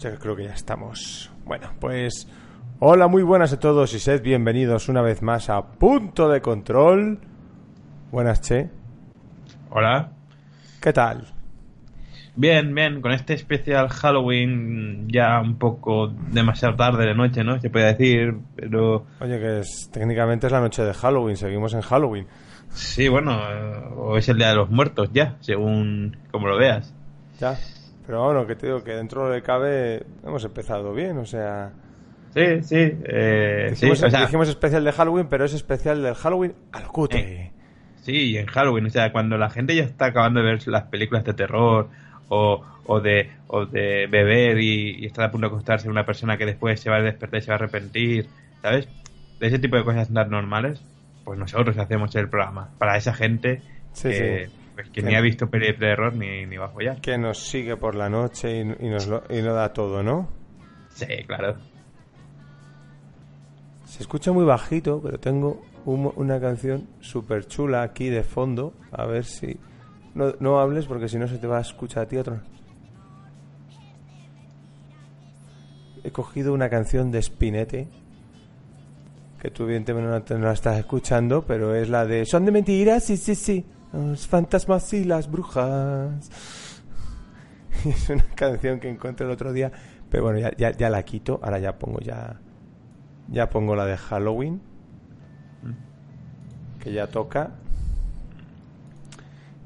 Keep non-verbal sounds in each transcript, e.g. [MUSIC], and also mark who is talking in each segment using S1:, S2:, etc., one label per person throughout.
S1: Ya creo que ya estamos. Bueno, pues hola, muy buenas a todos y sed bienvenidos una vez más a Punto de Control. Buenas, Che.
S2: Hola.
S1: ¿Qué tal?
S2: Bien, bien, con este especial Halloween ya un poco demasiado tarde de noche, ¿no? Se puede decir, pero...
S1: Oye, que es, técnicamente es la noche de Halloween, seguimos en Halloween.
S2: Sí, bueno, eh, o es el Día de los Muertos ya, según como lo veas.
S1: Ya, pero bueno, que te digo que dentro de cabe hemos empezado bien, o sea...
S2: Sí, sí, eh,
S1: dijimos,
S2: sí, o sea,
S1: dijimos especial de Halloween, pero es especial del Halloween al cutre.
S2: Sí, en Halloween, o sea, cuando la gente ya está acabando de ver las películas de terror o, o de, o de beber y, y está a punto de acostarse una persona que después se va a despertar y se va a arrepentir, ¿sabes? De ese tipo de cosas tan normales, pues nosotros hacemos el programa. Para esa gente
S1: Sí,
S2: que,
S1: sí.
S2: Pues, que ni ha visto peli de terror ni, ni va a follar.
S1: Que nos sigue por la noche y, y nos lo, y lo da todo, ¿no?
S2: Sí, claro.
S1: Se escucha muy bajito, pero tengo un- una canción súper chula aquí de fondo. A ver si... No, no hables porque si no se te va a escuchar a ti otro. He cogido una canción de Spinete. Que tú evidentemente no no la estás escuchando, pero es la de... Son de mentiras, sí, sí, sí. Los fantasmas y las brujas. [LAUGHS] Es una canción que encontré el otro día. Pero bueno, ya, ya, ya la quito. Ahora ya pongo ya... Ya pongo la de Halloween. Que ya toca.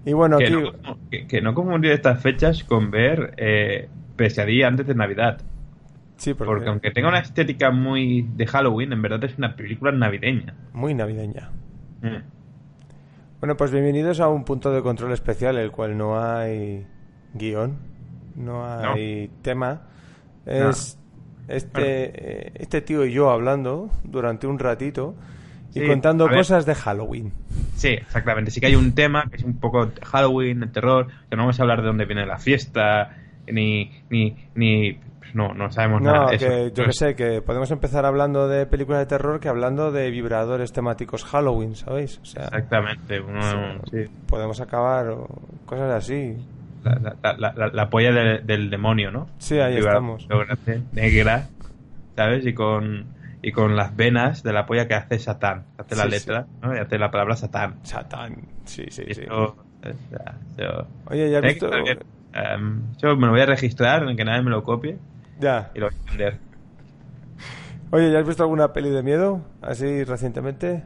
S1: Y bueno,
S2: Que
S1: aquí...
S2: no, que, que no confundir estas fechas con ver eh, Pesadilla antes de Navidad.
S1: Sí, porque,
S2: Porque aunque tenga una estética muy de Halloween, en verdad es una película navideña.
S1: muy navideña.
S2: Mm.
S1: Bueno, pues bienvenidos a un punto de control especial, el cual no hay guion, no hay tema. Es este, este tío y yo hablando durante un ratito y
S2: Sí,
S1: contando cosas de Halloween.
S2: Sí, exactamente. Sí que hay un tema que es un poco Halloween, el terror, que no vamos a hablar de dónde viene la fiesta, ni... ni, ni pues no, no sabemos
S1: No,
S2: nada de eso.
S1: que yo que
S2: Pues, [LAUGHS]
S1: sé, que podemos empezar hablando de películas de terror que hablando de vibradores temáticos Halloween, ¿sabéis? O sea,
S2: Exactamente. uno- sí.
S1: podemos acabar o cosas así.
S2: La, la, la, la- la polla del, del demonio, ¿no?
S1: Sí, ahí
S2: Figura
S1: estamos.
S2: negra, ¿sabes? Y con, y con las venas de la polla que hace Satán. Hace la
S1: Sí,
S2: letra, ¿no? Y hace la palabra Satán.
S1: Satán, sí, sí, sí.
S2: O sea, yo-
S1: Oye, ¿ya has visto?
S2: que em, yo me lo voy a registrar en que nadie me lo copie
S1: Ya.
S2: y lo voy a vender.
S1: Oye, ¿ya has visto alguna peli de miedo? Así recientemente.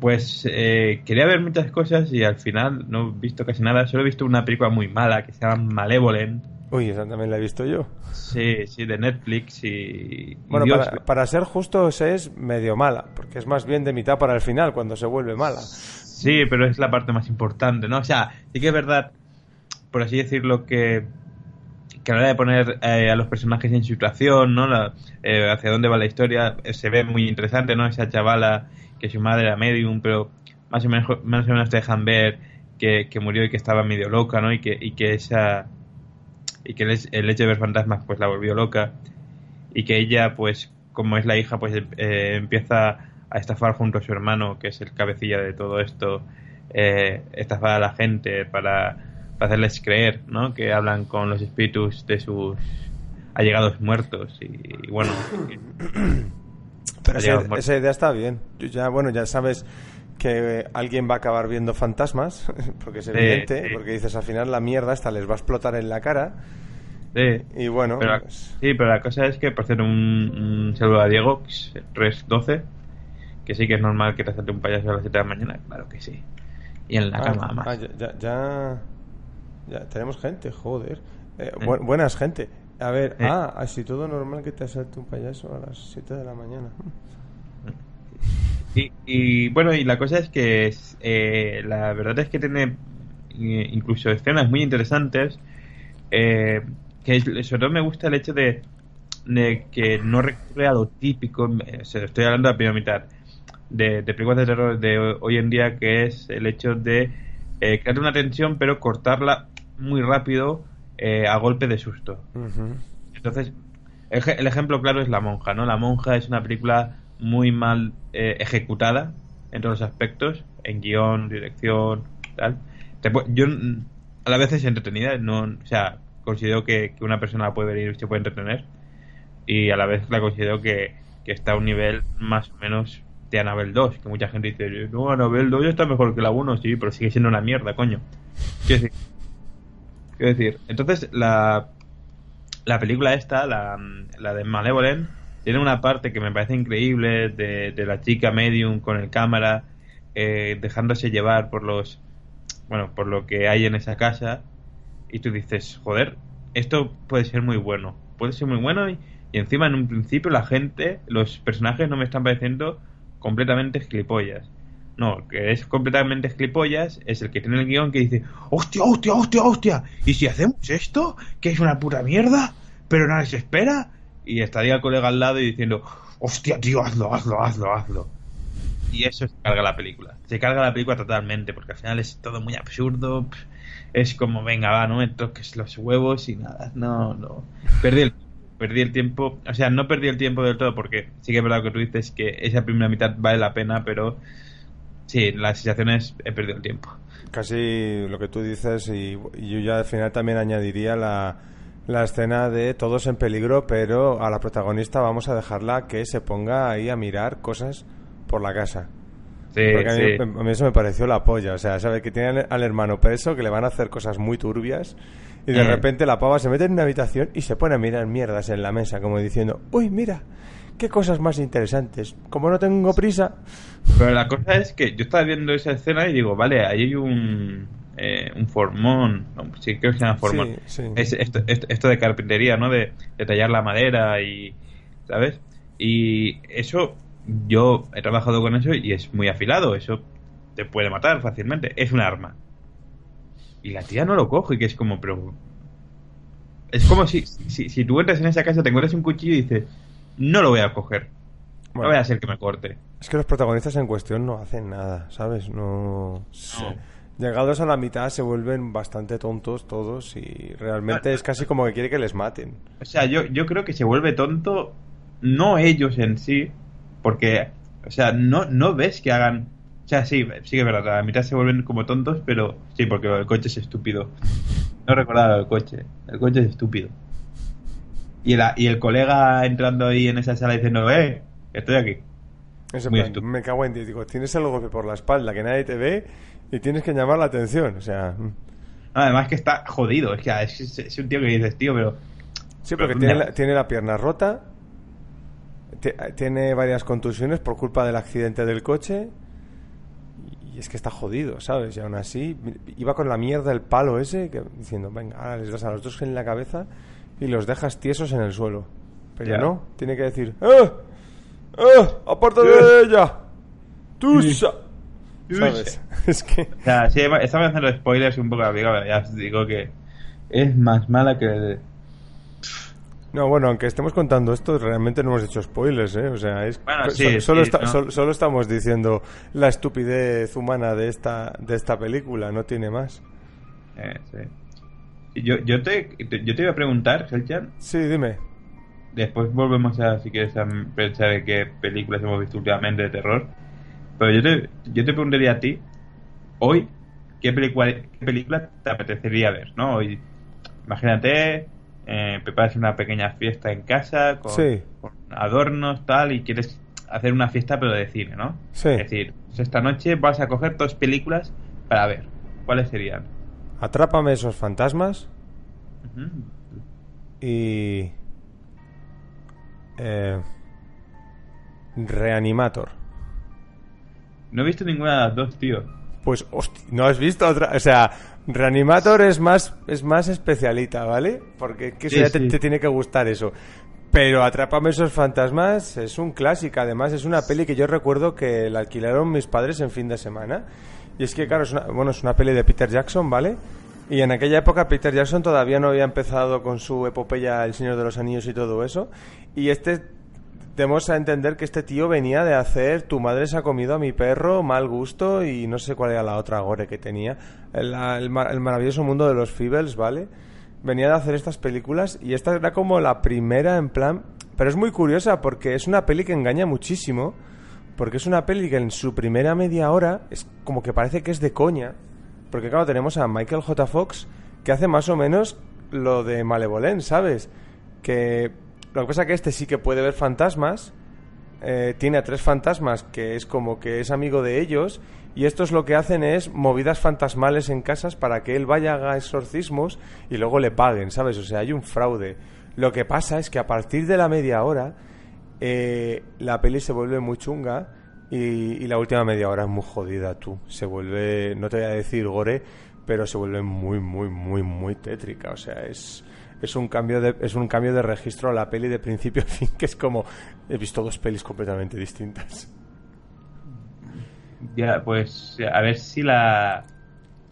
S2: Pues eh, quería ver muchas cosas y al final no he visto casi nada. Solo he visto una película muy mala que se llama Malevolent.
S1: Uy, esa también la he visto yo.
S2: Sí, sí, de Netflix y... y
S1: Bueno,
S2: Dios,
S1: para, para ser justos es medio mala, porque es más bien de mitad para el final, cuando se vuelve mala.
S2: Sí, pero es la parte más importante, ¿no? O sea, sí que es verdad, por así decirlo, que, que a la hora de poner eh, a los personajes en situación, ¿no? La- eh, hacia dónde va la historia, eh, se ve muy interesante, ¿no? Esa chavala que su madre era medium, pero más o menos, más o menos te dejan ver que, que murió y que estaba medio loca, ¿no? Y que, y que esa... Y que el, el hecho de ver fantasmas pues la volvió loca y que ella pues como es la hija pues eh, empieza a estafar junto a su hermano que es el cabecilla de todo esto eh, estafar a la gente para, para hacerles creer ¿no? que hablan con los espíritus de sus allegados muertos y, y bueno [COUGHS]
S1: Pero
S2: allegados
S1: esa, idea está bien. Yo ya, bueno, ya sabes que alguien va a acabar viendo fantasmas, [LAUGHS] porque es
S2: Sí,
S1: evidente,
S2: sí.
S1: porque dices al final la mierda esta les va a explotar en la cara.
S2: Sí.
S1: Y bueno,
S2: Pero,
S1: pues,
S2: sí, pero la cosa es que, por cierto, un, un saludo a Diego, res 12, que sí que es normal que te salte un payaso a las 7 de la mañana, claro que sí. Y en la
S1: ah,
S2: cama, más.
S1: ah, ya, ya, ya, ya tenemos gente, joder. Eh, bu- buenas gente. A ver,
S2: Sí.
S1: ah, así todo normal que te salte un payaso a las 7 de la mañana.
S2: Y, y, bueno, y la cosa es que es, eh, la verdad es que tiene eh, incluso escenas muy interesantes. eh, que sobre todo me gusta el hecho de, de que no recurre a lo típico. eh, o sea, estoy hablando de la primera mitad de, de películas de terror de ho- hoy en día, que es el hecho de eh, crear una tensión, pero cortarla muy rápido eh, a golpe de susto. Entonces, el, ej- el ejemplo claro es La Monja, ¿no? La Monja es una película muy mal eh, ejecutada en todos los aspectos, en guion, dirección, tal. Te yo mm, a la vez es entretenida, no, o sea, considero que, que una persona la puede ver y se puede entretener. Y a la vez la considero que, que está a un nivel más o menos de Anabel 2, que mucha gente dice, no, Anabel 2 está mejor que la 1, sí, pero sigue siendo una mierda, coño. Quiero decir, quiero decir entonces la, la película esta, la, la de Malevolent, tiene una parte que me parece increíble de, de la chica medium con el cámara eh, dejándose llevar por los bueno por lo que hay en esa casa y tú dices joder esto puede ser muy bueno puede ser muy bueno y, y encima en un principio la gente los personajes no me están pareciendo completamente gilipollas no, que es completamente gilipollas es el que tiene el guion que dice hostia, hostia, hostia, hostia ¿y si hacemos esto? que es una puta mierda pero nadie se espera y estaría el colega al lado y diciendo, hostia, tío, hazlo, hazlo, hazlo, hazlo. Y eso se carga la película. Se carga la película totalmente, porque al final es todo muy absurdo. Es como, venga, va, no me toques los huevos y nada. No, no. Perdí el, perdí el tiempo. O sea, no perdí el tiempo del todo, porque sí que es verdad que tú dices que esa primera mitad vale la pena, pero sí, la sensación es, he perdido el tiempo.
S1: Casi lo que tú dices, y, y yo ya al final también añadiría la la escena de todos en peligro, pero a la protagonista vamos a dejarla que se ponga ahí a mirar cosas por la casa.
S2: Sí,
S1: Porque a mí,
S2: sí.
S1: a mí eso me pareció la polla. O sea, sabe que tiene al- hermano preso, que le van a hacer cosas muy turbias. Y de
S2: Mm.
S1: repente la pava se mete en una habitación y se pone a mirar mierdas en la mesa, como diciendo, uy, mira, qué cosas más interesantes. Como no tengo prisa,
S2: Pero la cosa es que yo estaba viendo esa escena y digo, vale, ahí hay un, eh, un formón, no, sí, creo que se llama formón.
S1: Sí, sí.
S2: Es esto, esto, esto de carpintería, ¿no? De, de tallar la madera y, ¿sabes? Y eso, yo he trabajado con eso y es muy afilado, eso te puede matar fácilmente, es un arma. Y la tía no lo coge, que es como, pero... Es como si, si, si tú entras en esa casa, te encuentras un cuchillo y dices, no lo voy a coger, no voy a hacer que me corte.
S1: Es que los protagonistas en cuestión no hacen nada, ¿sabes? No. se-. Llegados a la mitad se vuelven bastante tontos todos y realmente
S2: No,
S1: es casi como que quiere que les maten.
S2: O sea, yo, yo creo que se vuelve tonto, no ellos en sí, porque, o sea, no, no ves que hagan. O sea, sí, sí que es verdad, a la mitad se vuelven como tontos, pero sí, porque el coche es estúpido. No recordaba el coche, el coche es estúpido. Y el, y el colega entrando ahí en esa sala diciendo, eh, estoy aquí. Muy
S1: plan, me cago en. Digo, tienes el golpe por la espalda que nadie te ve y tienes que llamar la atención. O sea, mm.
S2: Además que está jodido, es que es, es- es un tío que dices, tío, pero...
S1: sí, porque
S2: Pero
S1: tiene
S2: ¿dónde
S1: la, tiene la pierna rota, tiene varias contusiones por culpa del accidente del coche y es que está jodido, ¿sabes? Y aún así iba con la mierda el palo ese que, diciendo, venga, ahora les das a los dos en la cabeza y los dejas tiesos en el suelo. Pero
S2: Ya.
S1: no, tiene que decir, ¡eh! ¡eh! ¡Aparte de ella! ¡Tusa! ¿Sabes? [LAUGHS] Es que...
S2: Sea, sí, estamos haciendo spoilers un poco amigo, pero ya os digo que es más mala que...
S1: No, bueno, aunque estemos contando esto, realmente no hemos hecho spoilers, ¿eh? O sea, es
S2: Bueno, sí,
S1: solo,
S2: sí,
S1: está-
S2: no.
S1: sol- solo estamos diciendo la estupidez humana de esta de esta película, no tiene más.
S2: Eh, sí. Yo, yo, te, yo te iba a preguntar, Helchan,
S1: Sí, dime.
S2: después volvemos a, si quieres, a pensar en qué películas hemos visto últimamente de terror, pero yo te, yo te preguntaría a ti, hoy, ¿qué película, qué película te apetecería ver? ¿no? Hoy, imagínate, eh, preparas una pequeña fiesta en casa con,
S1: Sí.
S2: con adornos, tal, y quieres hacer una fiesta pero de cine, ¿no?
S1: Sí.
S2: Es decir, pues esta noche vas a coger dos películas para ver. ¿Cuáles serían?
S1: Atrápame esos fantasmas y eh, Reanimator.
S2: No he visto ninguna de las dos, tío.
S1: Pues, hostia, ¿no has visto otra? O sea, Reanimator es más, es más especialita, ¿vale? Porque que eso
S2: Sí,
S1: ya te, te tiene que gustar eso. Pero Atrápame esos fantasmas es un clásico. Además, es una peli que yo recuerdo que la alquilaron mis padres en fin de semana. Y es que, claro, es una, bueno, es una peli de Peter Jackson, ¿vale? Y en aquella época Peter Jackson todavía no había empezado con su epopeya El Señor de los Anillos y todo eso. Y este demos a entender que este tío venía de hacer Tu madre se ha comido a mi perro, Mal gusto y no sé cuál era la otra gore que tenía. El, el maravilloso mundo de los Feebles, ¿vale? Venía de hacer estas películas y esta era como la primera en plan... Pero es muy curiosa porque es una peli que engaña muchísimo. Porque es una peli que en su primera media hora es como que parece que es de coña. Porque claro, tenemos a Michael J. Fox que hace más o menos lo de Malevolent, ¿sabes? Que lo que pasa es que este sí que puede ver fantasmas, eh, tiene a tres fantasmas que es como que es amigo de ellos y estos lo que hacen es movidas fantasmales en casas para que él vaya a exorcismos y luego le paguen, ¿sabes? O sea, hay un fraude. Lo que pasa es que a partir de la media hora eh, la peli se vuelve muy chunga y, y la última media hora es muy jodida, tú. Se vuelve, no te voy a decir gore, pero se vuelve muy, muy, muy, muy tétrica. O sea, es, es un cambio de, es un cambio de registro a la peli de principio a fin, que es como he visto dos pelis completamente distintas.
S2: Ya, pues a ver si la.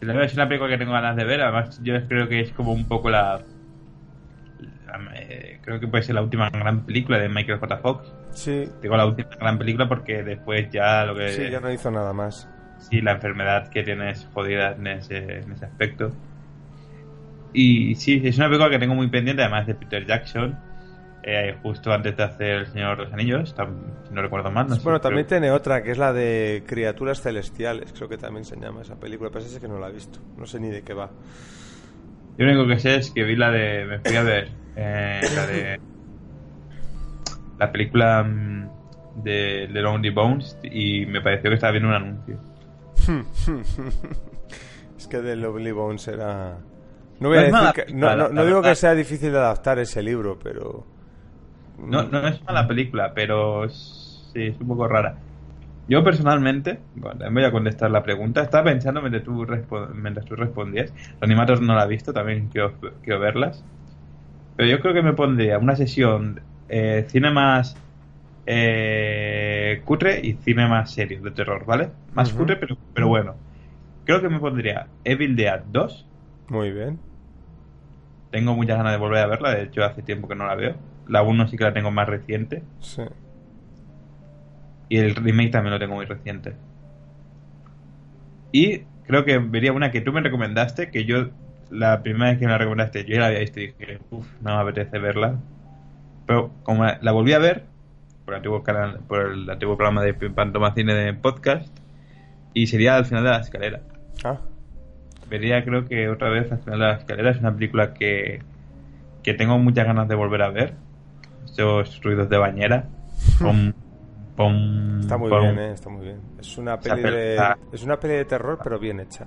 S2: es una película que tengo ganas de ver. Además, yo creo que es como un poco la. Creo que puede ser la última gran película de Michael J. Fox.
S1: Sí,
S2: Digo la última gran película porque después ya lo que.
S1: sí, ya no hizo nada más.
S2: sí, la enfermedad que tiene es jodida en ese, en ese aspecto. Y sí, es una película que tengo muy pendiente, además de Peter Jackson. eh, justo antes de hacer El Señor de los Anillos, si no recuerdo mal. no sé,
S1: Bueno, también
S2: creo-
S1: tiene otra, que es la de Criaturas Celestiales, creo que también se llama esa película, pero sí que no la he visto, no sé ni de qué va.
S2: Yo lo único que sé es que vi la de. Me fui a ver. Eh, la de. La película mm, de The Lonely Bones y me pareció que estaba viendo un anuncio. [LAUGHS]
S1: es que The Lovely Bones era... No voy a
S2: No es
S1: decir
S2: mala
S1: que... No, no-
S2: la-
S1: no
S2: la
S1: digo que sea difícil de adaptar ese libro, pero...
S2: No, no es mala película, pero es, sí, es un poco rara. Yo personalmente, bueno, también voy a contestar la pregunta. Estaba pensando mientras tú, respo- mientras tú respondías. Los animatos no la he visto, también quiero, quiero verlas. Pero yo creo que me pondría una sesión eh, cine más eh, cutre y cine más serio de terror, ¿vale? Más cutre, pero, pero bueno. Creo que me pondría Evil Dead 2.
S1: Muy bien.
S2: Tengo muchas ganas de volver a verla, de hecho hace tiempo que no la veo. La 1 sí que la tengo más reciente.
S1: Sí.
S2: Y el remake también lo tengo muy reciente. Y creo que vería una que tú me recomendaste, que yo, la primera vez que me la recomendaste, yo ya la había visto y dije, uff, no me apetece verla. Pero como la, volví a ver, por el antiguo, canal, por el antiguo programa de Pantoma Cine de podcast, y sería al final de la escalera.
S1: Ah,
S2: Vería, creo que otra vez al final de la escalera es una película que, que tengo muchas ganas de volver a ver. Estos ruidos de bañera. [LAUGHS] Pom, pom,
S1: está muy
S2: pom.
S1: bien, ¿eh? Está muy bien. Es una peli de... Es una peli de terror, pero bien hecha.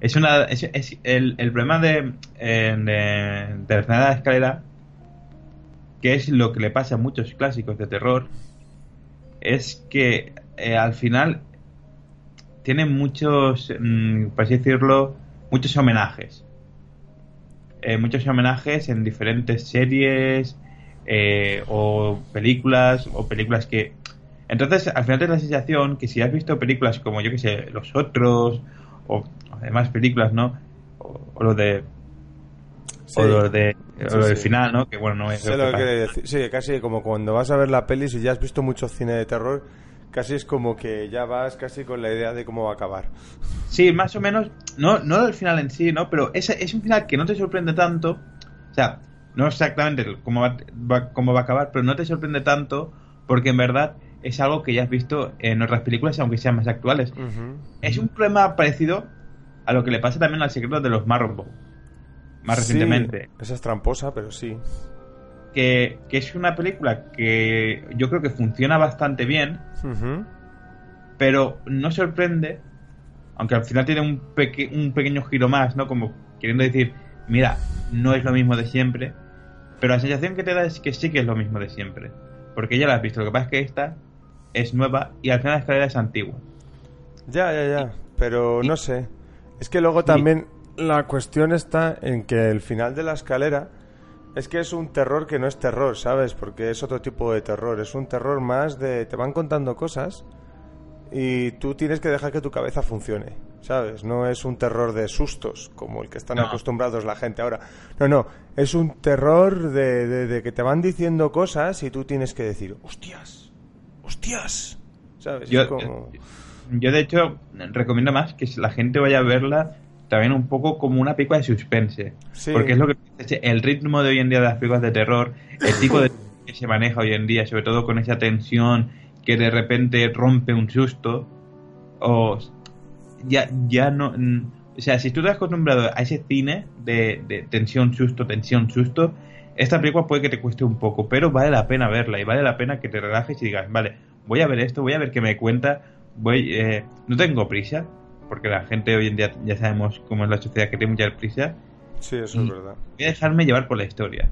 S2: Es una, el, problema de, eh, de, de la escalera, que es lo que le pasa a muchos clásicos de terror, es que eh, al final tienen muchos, mm, por así decirlo, muchos homenajes. Eh, muchos homenajes en diferentes series eh, o películas o películas que... Entonces, al final da la sensación que si has visto películas como, yo que sé, Los Otros o demás películas, ¿no? O, o lo de...
S1: Sí.
S2: O lo de... o
S1: Sí,
S2: lo del
S1: sí.
S2: final, ¿no? Que bueno, no es...
S1: Lo que decir. Sí, casi como cuando vas a ver la peli, si ya has visto mucho cine de terror, casi es como que ya vas casi con la idea de cómo va a acabar.
S2: Sí, más o menos, no, no el final en sí, ¿no? Pero es, es un final que no te sorprende tanto. O sea, no exactamente cómo va, va- cómo va a acabar, pero no te sorprende tanto porque en verdad es algo que ya has visto en otras películas, aunque sean más actuales. Es un problema parecido a lo que le pasa también al secreto de los Marlborough, más
S1: Sí,
S2: recientemente.
S1: esa es tramposa, pero sí.
S2: Que, que es una película que yo creo que funciona bastante bien, pero no sorprende, aunque al final tiene un, peque- un pequeño giro más, ¿no? Como queriendo decir, mira, no es lo mismo de siempre, pero la sensación que te da es que sí que es lo mismo de siempre, porque ya la has visto, lo que pasa es que esta es nueva y al final la escalera es antigua.
S1: Ya, ya, ya. Pero
S2: Y-
S1: no sé. Es que luego también la cuestión está en que el final de la escalera es que es un terror que no es terror, ¿sabes? Porque es otro tipo de terror. Es un terror más de... Te van contando cosas y tú tienes que dejar que tu cabeza funcione, ¿sabes? No es un terror de sustos como el que están
S2: No.
S1: acostumbrados la gente ahora. No, no. Es un terror de, de- de que te van diciendo cosas y tú tienes que decir, hostias, hostias. ¿Sabes?
S2: Yo,
S1: Es como...
S2: yo, de hecho, recomiendo más que la gente vaya a verla también un poco como una película de suspense.
S1: Sí.
S2: Porque es lo que dice, el ritmo de hoy en día de las películas de terror, el tipo de [LAUGHS] que se maneja hoy en día, sobre todo con esa tensión que de repente rompe un susto, o ya, ya no... mm, O sea, si tú te has acostumbrado a ese cine de, de tensión, susto, tensión, susto, esta película puede que te cueste un poco, pero vale la pena verla y vale la pena que te relajes y digas, vale, voy a ver esto, voy a ver qué me cuenta, voy, eh, no tengo prisa, porque la gente hoy en día ya sabemos cómo es la sociedad que tiene mucha prisa.
S1: Sí, eso es verdad.
S2: Voy a dejarme llevar por la historia.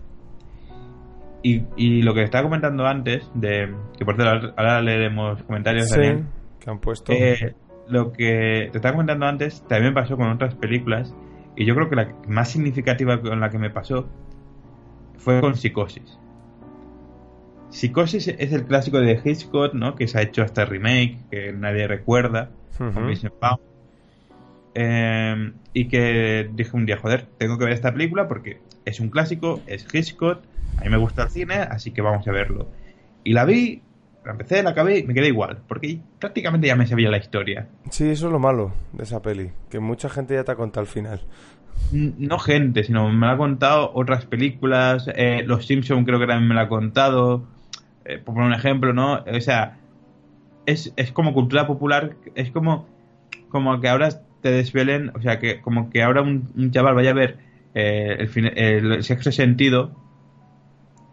S2: Y, y lo que estaba comentando antes, de que por cierto ahora leeremos comentarios
S1: Sí,
S2: también.
S1: que han puesto.
S2: Eh, lo que te estaba comentando antes también me pasó con otras películas y yo creo que la más significativa con la que me pasó fue con Psicosis. Psicosis es el clásico de Hitchcock, ¿no? Que se ha hecho hasta remake, que nadie recuerda, con Vincent Vaughn. Eh, y que dije un día, joder, tengo que ver esta película porque es un clásico, es Hitchcock, a mí me gusta el cine, así que vamos a verlo. Y la vi, la empecé, la acabé y me quedé igual, porque prácticamente ya me sabía la historia.
S1: Sí, eso es lo malo de esa peli. Que mucha gente ya te ha contado el final.
S2: No gente, sino me la ha contado otras películas, eh, Los Simpson creo que también me la ha contado, eh, por poner un ejemplo, ¿no? O sea, es, es como cultura popular, es como, como que ahora te desvelen, o sea, que como que ahora un, un chaval vaya a ver eh, el, el sexto sentido,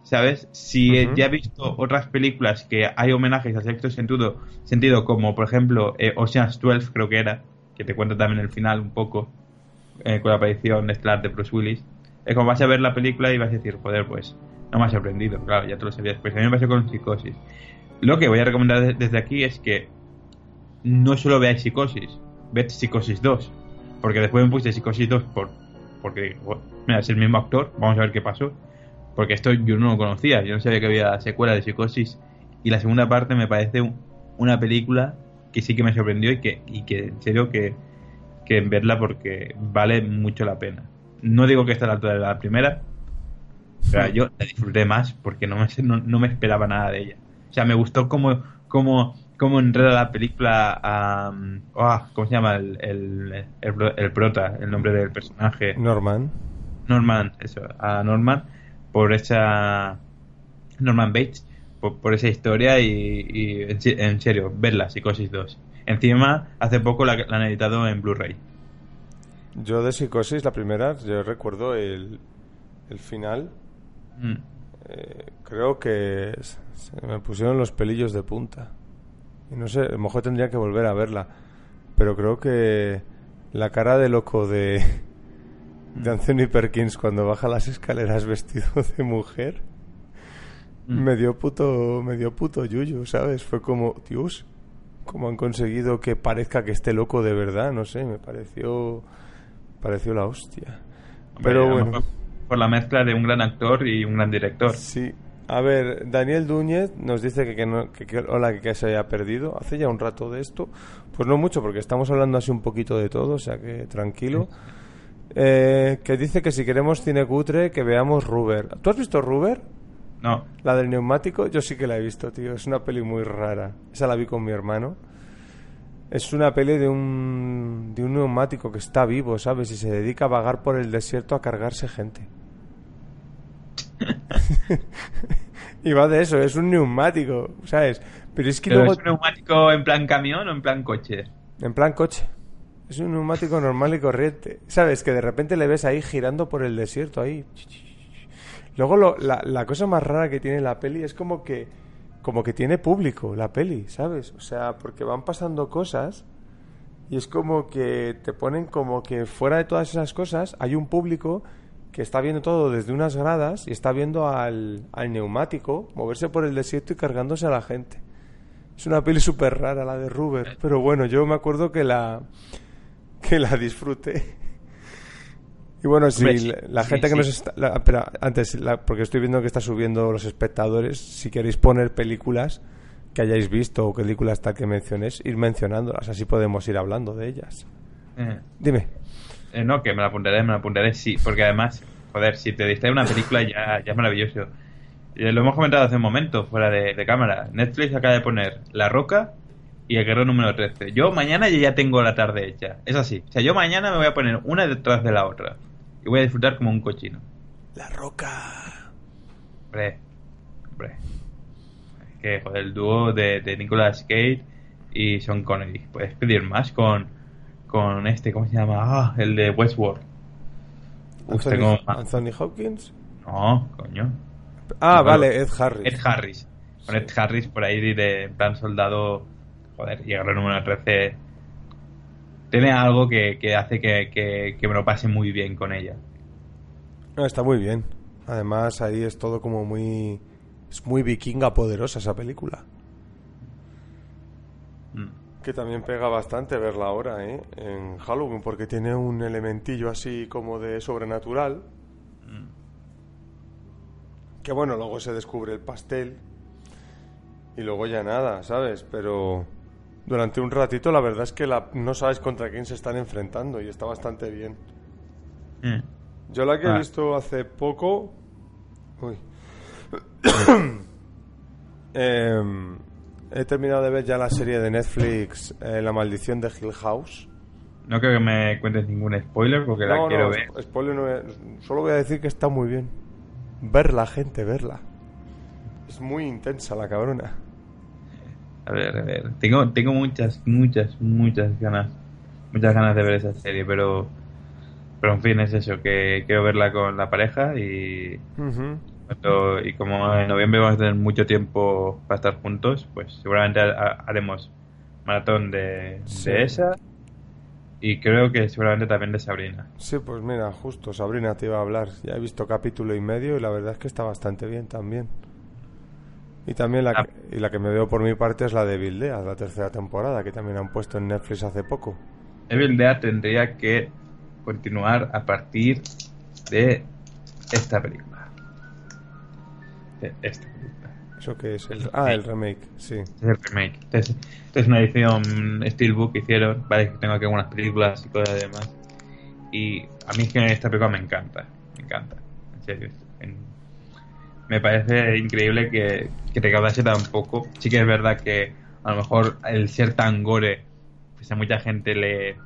S2: ¿sabes? Si ya ha visto otras películas que hay homenajes al sexto sentido, sentido como por ejemplo eh, Ocean's 12 creo que era, que te cuento también el final un poco, eh, con la aparición estelar de Bruce Willis, es como vas a ver la película y vas a decir, joder, pues no me ha sorprendido, claro, ya te lo sabías. Pues a mí me pasó con Psicosis. Lo que voy a recomendar de- desde aquí es que no solo veáis Psicosis, ved Psicosis 2, porque después me puse Psicosis 2 por, porque, bueno, mira, es el mismo actor, vamos a ver qué pasó, porque esto yo no lo conocía, yo no sabía que había secuela de Psicosis, y la segunda parte me parece un- una película que sí que me sorprendió y que, y que en serio que, que verla porque vale mucho la pena. No digo que esté a la altura de la primera, yo la disfruté más porque no me, [LAUGHS] no, no me esperaba nada de ella. O sea, me gustó cómo, cómo, cómo enreda la película a... ah, ¿Cómo se llama el, el, el, pro- el prota? El nombre del personaje.
S1: Norman.
S2: Norman, eso, a Norman por esa Norman Bates por, por esa historia y, y en, se- en serio, verla, Psicosis 2. Encima, hace poco la, la han editado en Blu-ray.
S1: Yo de Psicosis, la primera, yo recuerdo el, el final.
S2: Mm.
S1: eh, creo que se me pusieron los pelillos de punta. Y no sé, a lo mejor tendría que volver a verla. Pero creo que la cara de loco de, de Anthony Perkins cuando baja las escaleras [LAUGHS] vestido de mujer
S2: Mm.
S1: me dio puto me dio puto yuyu, ¿sabes? Fue como, Dios, cómo han conseguido que parezca que esté loco de verdad, no sé, me pareció pareció la hostia. Pero bueno,
S2: Por la mezcla de un gran actor y un gran director.
S1: sí. A ver, Daniel Núñez nos dice que, que no, que, que- hola, que, que se haya perdido. Hace ya un rato de esto. Pues no mucho, porque estamos hablando así un poquito de todo, o sea que tranquilo. Eh, que dice que si queremos cine cutre, que veamos Ruber. ¿Tú has visto Ruber?
S2: No,
S1: La del neumático, yo sí que la he visto, tío. Es una peli muy rara. Esa la vi con mi hermano. Es una peli de un, de un neumático que está vivo, ¿sabes? Y se dedica a vagar por el desierto a cargarse gente. [LAUGHS] y va de eso, es un neumático, ¿sabes? Pero es que
S2: pero
S1: luego...
S2: ¿es un neumático en plan camión o en plan coche?
S1: En plan coche. Es un neumático normal y corriente. ¿Sabes? Que de repente le ves ahí girando por el desierto, ahí. Luego lo- la, la cosa más rara que tiene la peli es como que como que tiene público la peli, ¿sabes? O sea, porque van pasando cosas y es como que te ponen como que fuera de todas esas cosas hay un público que está viendo todo desde unas gradas y está viendo al, al neumático moverse por el desierto y cargándose a la gente. Es una peli súper rara la de Ruber, pero bueno, yo me acuerdo que la que la disfruté. Y bueno, si
S2: Hombre,
S1: la,
S2: sí,
S1: gente que nos está... la- espera, antes, la- porque estoy viendo que está subiendo los espectadores, si queréis poner películas que hayáis visto o películas tal que mencionéis, ir mencionándolas, así podemos ir hablando de ellas. Dime.
S2: eh, no, que me la apuntaré, me la apuntaré, sí, porque además, joder, si te distrae una película ya, ya es maravilloso. Eh, lo hemos comentado hace un momento, fuera de, de cámara. Netflix acaba de poner La Roca y El Guerrero número 13. Yo mañana ya tengo la tarde hecha. Es así. O sea, yo mañana me voy a poner una detrás de la otra. Y voy a disfrutar como un cochino.
S1: La Roca.
S2: Hombre, hombre. Es que, joder, el dúo de, de Nicolas Cage y Sean Connery. Puedes pedir más con, con este, ¿cómo se llama? Ah, el de Westworld.
S1: Anthony,
S2: tengo-
S1: Anthony Hopkins.
S2: No, coño.
S1: Ah, vale, Ed Harris.
S2: Ed Harris. Con
S1: Sí.
S2: Ed Harris por ahí de en plan soldado. Joder, llegar al número 13. Tiene algo que, que hace que, que, que me lo pase muy bien con ella.
S1: No, está muy bien. Además, ahí es todo como muy. Es muy vikinga poderosa esa película.
S2: Mm.
S1: Que también pega bastante verla ahora, ¿eh? En Halloween, porque tiene un elementillo así como de sobrenatural.
S2: Mm.
S1: Que bueno, luego se descubre el pastel. Y luego ya nada, ¿sabes? Pero durante un ratito la verdad es que la, no sabes contra quién se están enfrentando y está bastante bien.
S2: Mm.
S1: Yo la que he
S2: Ah.
S1: visto hace poco. Uy. [COUGHS] Em, he terminado de ver ya la serie de Netflix eh, La maldición de Hill House.
S2: No creo que me cuentes ningún spoiler porque la
S1: no,
S2: quiero
S1: no,
S2: ver.
S1: spo- spoiler no es- Solo voy a decir que está muy bien. Verla, gente, verla. Es muy intensa la cabrona.
S2: A ver, a ver. Tengo, tengo muchas, muchas, muchas ganas. Muchas ganas de ver esa serie, pero. Pero en fin, es eso, que quiero verla con la pareja y. Cuando- y como en noviembre vamos a tener mucho tiempo para estar juntos, pues seguramente ha- ha- haremos maratón de,
S1: Sí.
S2: de esa. Y creo que seguramente también de Sabrina.
S1: Sí, pues mira, justo Sabrina te iba a hablar. Ya he visto capítulo y medio y la verdad es que está bastante bien también. Y también la,
S2: Ah.
S1: que, y la que me veo por mi parte es la de Vildeas, la tercera temporada, que también han puesto en Netflix hace poco.
S2: Evil Dead tendría que continuar a partir de esta película. De esta película.
S1: ¿Eso que es? El, ah, el remake, sí.
S2: Es el remake. Entonces, es una edición Steelbook que hicieron. Vale, que tengo aquí algunas películas y cosas demás. Y a mí es que esta película me encanta. Me encanta. En serio. En- me parece increíble que, que recaudase tan poco. Sí que es verdad que a lo mejor el ser tan gore, pues a mucha gente le,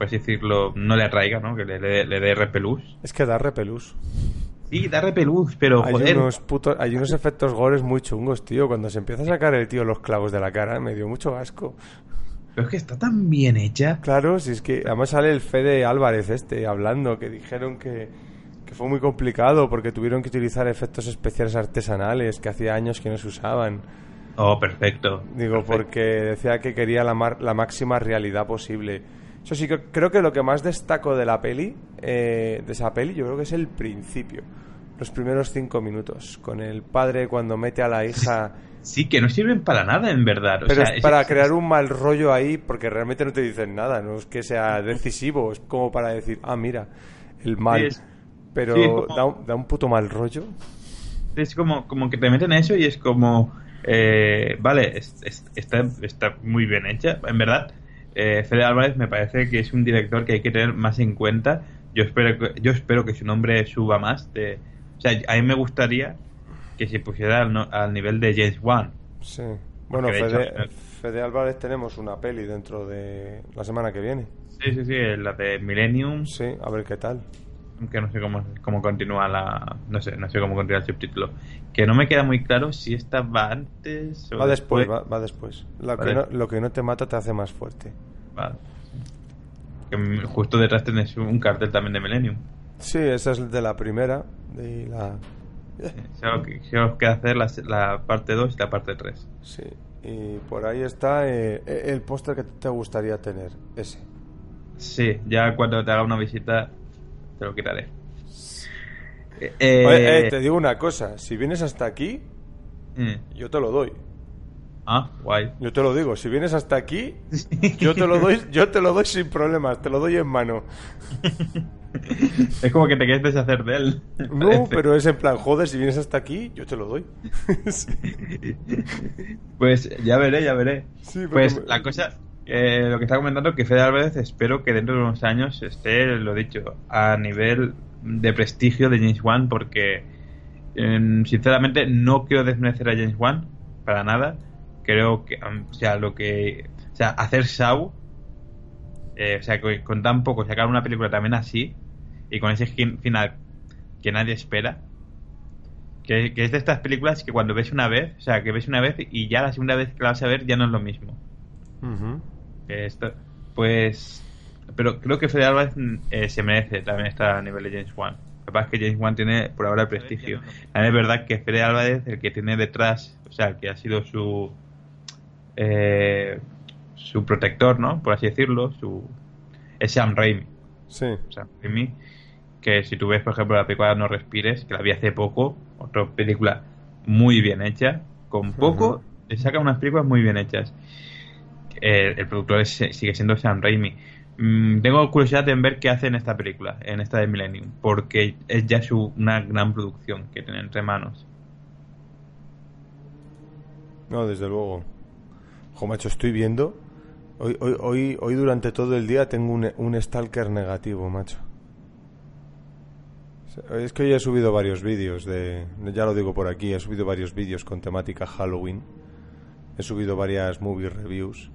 S2: así decirlo, no le atraiga, ¿no? Que le, le, le dé repelús.
S1: Es que da repelús.
S2: Sí, da repelús, pero
S1: Hay
S2: joder.
S1: unos, putos, hay unos efectos gores muy chungos, tío. Cuando se empieza a sacar el tío los clavos de la cara, me dio mucho asco.
S2: Pero es que está tan bien hecha.
S1: Claro, si es que además sale el Fede Álvarez este hablando, que dijeron que, que fue muy complicado porque tuvieron que utilizar efectos especiales artesanales que hacía años que no se usaban.
S2: Oh, perfecto.
S1: Digo,
S2: Perfecto.
S1: porque decía que quería la, mar- la máxima realidad posible. Eso sí, que creo que lo que más destaco de la peli, eh, de esa peli, yo creo que es el principio. Los primeros cinco minutos, con el padre cuando mete a la hija...
S2: Sí, que no sirven para nada, en verdad. O
S1: Pero
S2: sea,
S1: es para
S2: es-
S1: crear un mal rollo ahí, porque realmente no te dicen nada, no es que sea decisivo, es como para decir, ah, mira, el mal.
S2: Sí,
S1: Pero
S2: sí, es como-
S1: da, un, da un puto mal rollo.
S2: Es como, como que te meten eso y es como. eh, vale, es- es- está, está muy bien hecha. En verdad, eh, Fede Álvarez me parece que es un director que hay que tener más en cuenta. Yo espero que, yo espero que su nombre suba más. De, o sea, a mí me gustaría que se pusiera al, no- al nivel de James Wan.
S1: Sí. Bueno,
S2: de
S1: Fede,
S2: hecho,
S1: Fede Álvarez tenemos una peli dentro de la semana que viene.
S2: Sí, sí, sí, la de Millennium.
S1: Sí, a ver qué tal.
S2: Que no sé cómo, cómo continúa la no sé no sé cómo continúa el subtítulo que no me queda muy claro si esta va antes o
S1: Va después, va, va después. Lo, que no, lo que no te mata te hace más fuerte.
S2: Vale. Que justo detrás tenés un cartel también de Millennium
S1: Sí, esa es de la primera. De la...
S2: que, queda hacer la, la parte 2 y la parte 3
S1: Sí. Y por ahí está eh, el póster que te gustaría tener. Ese.
S2: sí ya cuando te haga una visita te lo quitaré eh,
S1: eh, te digo una cosa. Si vienes hasta aquí,
S2: mm.
S1: yo te lo doy.
S2: ah guay
S1: Yo te lo digo. Si vienes hasta aquí, [LAUGHS] yo te lo doy, yo te lo doy sin problemas. Te lo doy en mano.
S2: es como que te quieres deshacer de él
S1: No, [LAUGHS]
S2: Parece.
S1: pero es en plan, joder, si vienes hasta aquí, yo te lo doy. Sí. [LAUGHS]
S2: Pues ya veré, ya veré.
S1: Sí,
S2: pues
S1: me-
S2: la cosa, eh, lo que está comentando, que Fede Álvarez espero que dentro de unos años esté, lo dicho, a nivel de prestigio de James Wan, porque em, sinceramente no quiero desmerecer a James Wan para nada. Creo que, o sea, lo que, o sea, hacer Shaw, eh, o sea, con, con tan poco sacar una película también así y con ese fin- final que nadie espera. Que, que es de estas películas que cuando ves una vez, o sea, que ves una vez y ya la segunda vez que la vas a ver ya no es lo mismo. Que esto, Pues. Pero creo que Fede Álvarez eh, se merece también estar a nivel de James Wan. Lo que pasa es que James Wan tiene por ahora el prestigio. También es verdad que Fede Álvarez, el que tiene detrás, o sea, el que ha sido su. Eh, su protector, ¿no? Por así decirlo, su. Es Sam Raimi.
S1: Sí.
S2: Sam Raimi. Que si tú ves, por ejemplo, la película No Respires, que la vi hace poco, otra película muy bien hecha, con poco, le saca unas películas muy bien hechas. El, el productor sigue siendo Sam Raimi. Mm, tengo curiosidad en ver qué hace en esta película, en esta de Millennium, porque es ya su, una gran producción que tiene entre manos.
S1: No, desde luego. Jo, macho, estoy viendo. Hoy, hoy, hoy, hoy durante todo el día tengo un, un stalker negativo, macho. Es que hoy he subido varios vídeos de... Ya lo digo por aquí, he subido varios vídeos con temática Halloween. He subido varias movie reviews.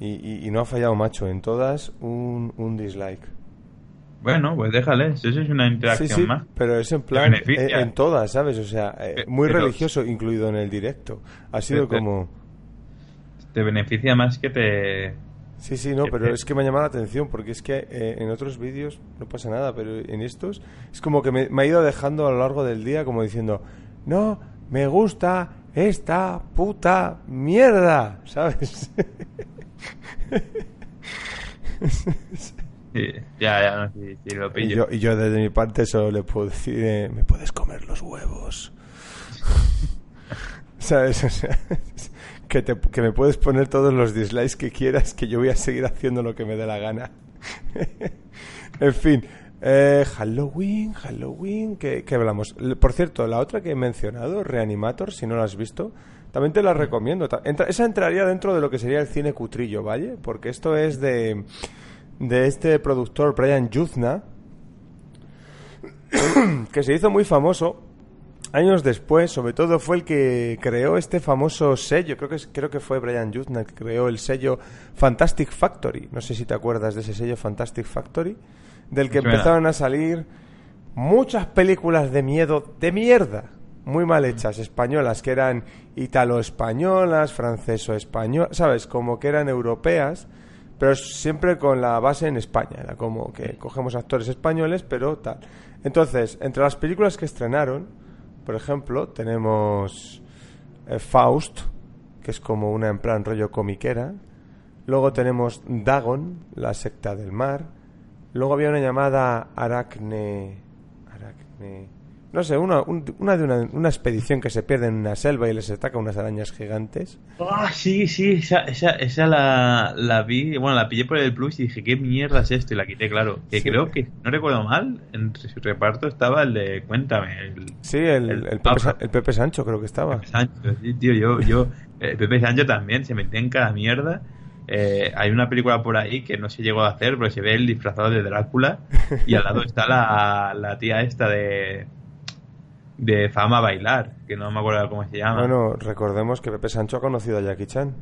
S1: Y, y- y no ha fallado, macho. En todas, un, un dislike.
S2: Bueno, pues déjale, eso es una
S1: Sí,
S2: interacción
S1: sí,
S2: más.
S1: pero es en plan...
S2: beneficia.
S1: En, todas, ¿sabes? O sea, eh, muy
S2: pero-
S1: religioso, incluido en el directo. Ha sido
S2: pe-
S1: como...
S2: Te beneficia más que te...
S1: Sí, sí, no, pero
S2: te-
S1: es que me ha llamado la atención porque es que eh, en otros vídeos no pasa nada, pero en estos es como que me, me ha ido dejando a lo largo del día como diciendo, no, me gusta esta puta mierda, [LAUGHS] ¿sabes?
S2: Sí, ya, ya, no, lo
S1: y, yo, y yo desde mi parte solo le puedo decir, eh, me puedes comer los huevos. [LAUGHS] ¿Sabes? O sea, [LAUGHS] que, te- que me puedes poner todos los dislikes que quieras, que yo voy a seguir haciendo lo que me dé la gana. [LAUGHS] en fin, eh, Halloween, Halloween, ¿qué, qué hablamos? Por cierto, la otra que he mencionado, Reanimator, si no la has visto, también te la recomiendo. Entra- esa entraría dentro de lo que sería el cine cutrillo, ¿vale? Porque esto es de, de este productor, Brian Yuzna, [COUGHS] que se hizo muy famoso años después, sobre todo fue el que creó este famoso sello, creo que es- creo que fue Brian Yuzna que creó el sello Fantastic Factory. No sé si te acuerdas de ese sello Fantastic Factory, del que empezaron a salir muchas películas de miedo de mierda, muy mal hechas, españolas, que eran italo-españolas, franceso-españolas, ¿sabes? Como que eran europeas, pero siempre con la base en España. Era como que cogemos actores españoles, pero tal. Entonces, entre las películas que estrenaron, por ejemplo, tenemos eh, Faust, que es como una en plan rollo comiquera. Luego tenemos Dagon, la secta del mar. Luego había una llamada Aracne. Aracne. No sé, una, un- una de una, una expedición que se pierde en una selva y les ataca unas arañas gigantes.
S2: Ah, sí, sí, esa, esa, esa la, la vi, bueno, la pillé por el plus y dije, ¿qué mierda es esto? Y la quité, claro. Que
S1: Sí.
S2: creo que, no recuerdo mal, entre su reparto estaba el de Cuéntame, el
S1: Sí, el,
S2: El
S1: el Pepe, el Sancho creo que estaba.
S2: Pepe Sancho. Sí, tío, yo, yo, eh, Pepe Sancho también se metía en cada mierda. Eh, hay una película por ahí que no se llegó a hacer, pero se ve el disfrazado de Drácula y al lado está la, la tía esta de de fama bailar, que no me acuerdo cómo se llama.
S1: Bueno, recordemos que Pepe Sancho ha conocido a Jackie Chan.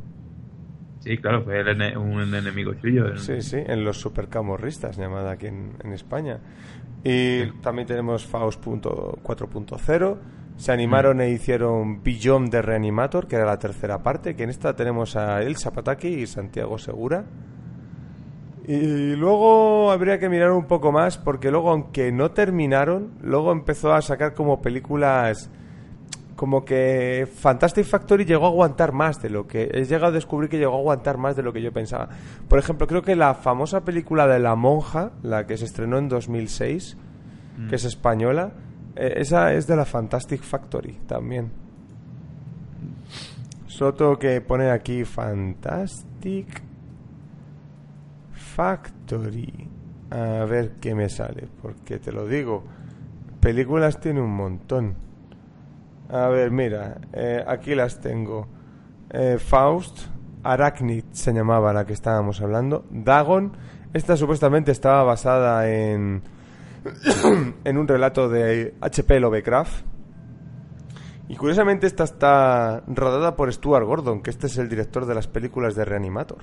S2: Sí, claro, fue el un enemigo suyo.
S1: Sí, sí, en los supercamorristas, llamada aquí en, en España. Y también tenemos Faust punto- 4.0. Se animaron e hicieron Beyond de Reanimator, que era la tercera parte, que en esta tenemos a Elsa Pataki y Santiago Segura. Y luego habría que mirar un poco más, porque luego, aunque no terminaron, luego empezó a sacar como películas como que Fantastic Factory llegó a aguantar más de lo que he llegado a descubrir que llegó a aguantar más de lo que yo pensaba. Por ejemplo, creo que la famosa película de La Monja, la que se estrenó en 2006, que es española, eh, esa es de la Fantastic Factory también. Soto que pone aquí Fantastic Factory. A ver qué me sale, porque te lo digo, películas tiene un montón. A ver, mira, eh, aquí las tengo. Eh, Faust, Arachnid se llamaba la que estábamos hablando. Dagon, esta supuestamente estaba basada en, [COUGHS] en un relato de H.P. Lovecraft. Y curiosamente esta está rodada por Stuart Gordon, que este es el director de las películas de Reanimator.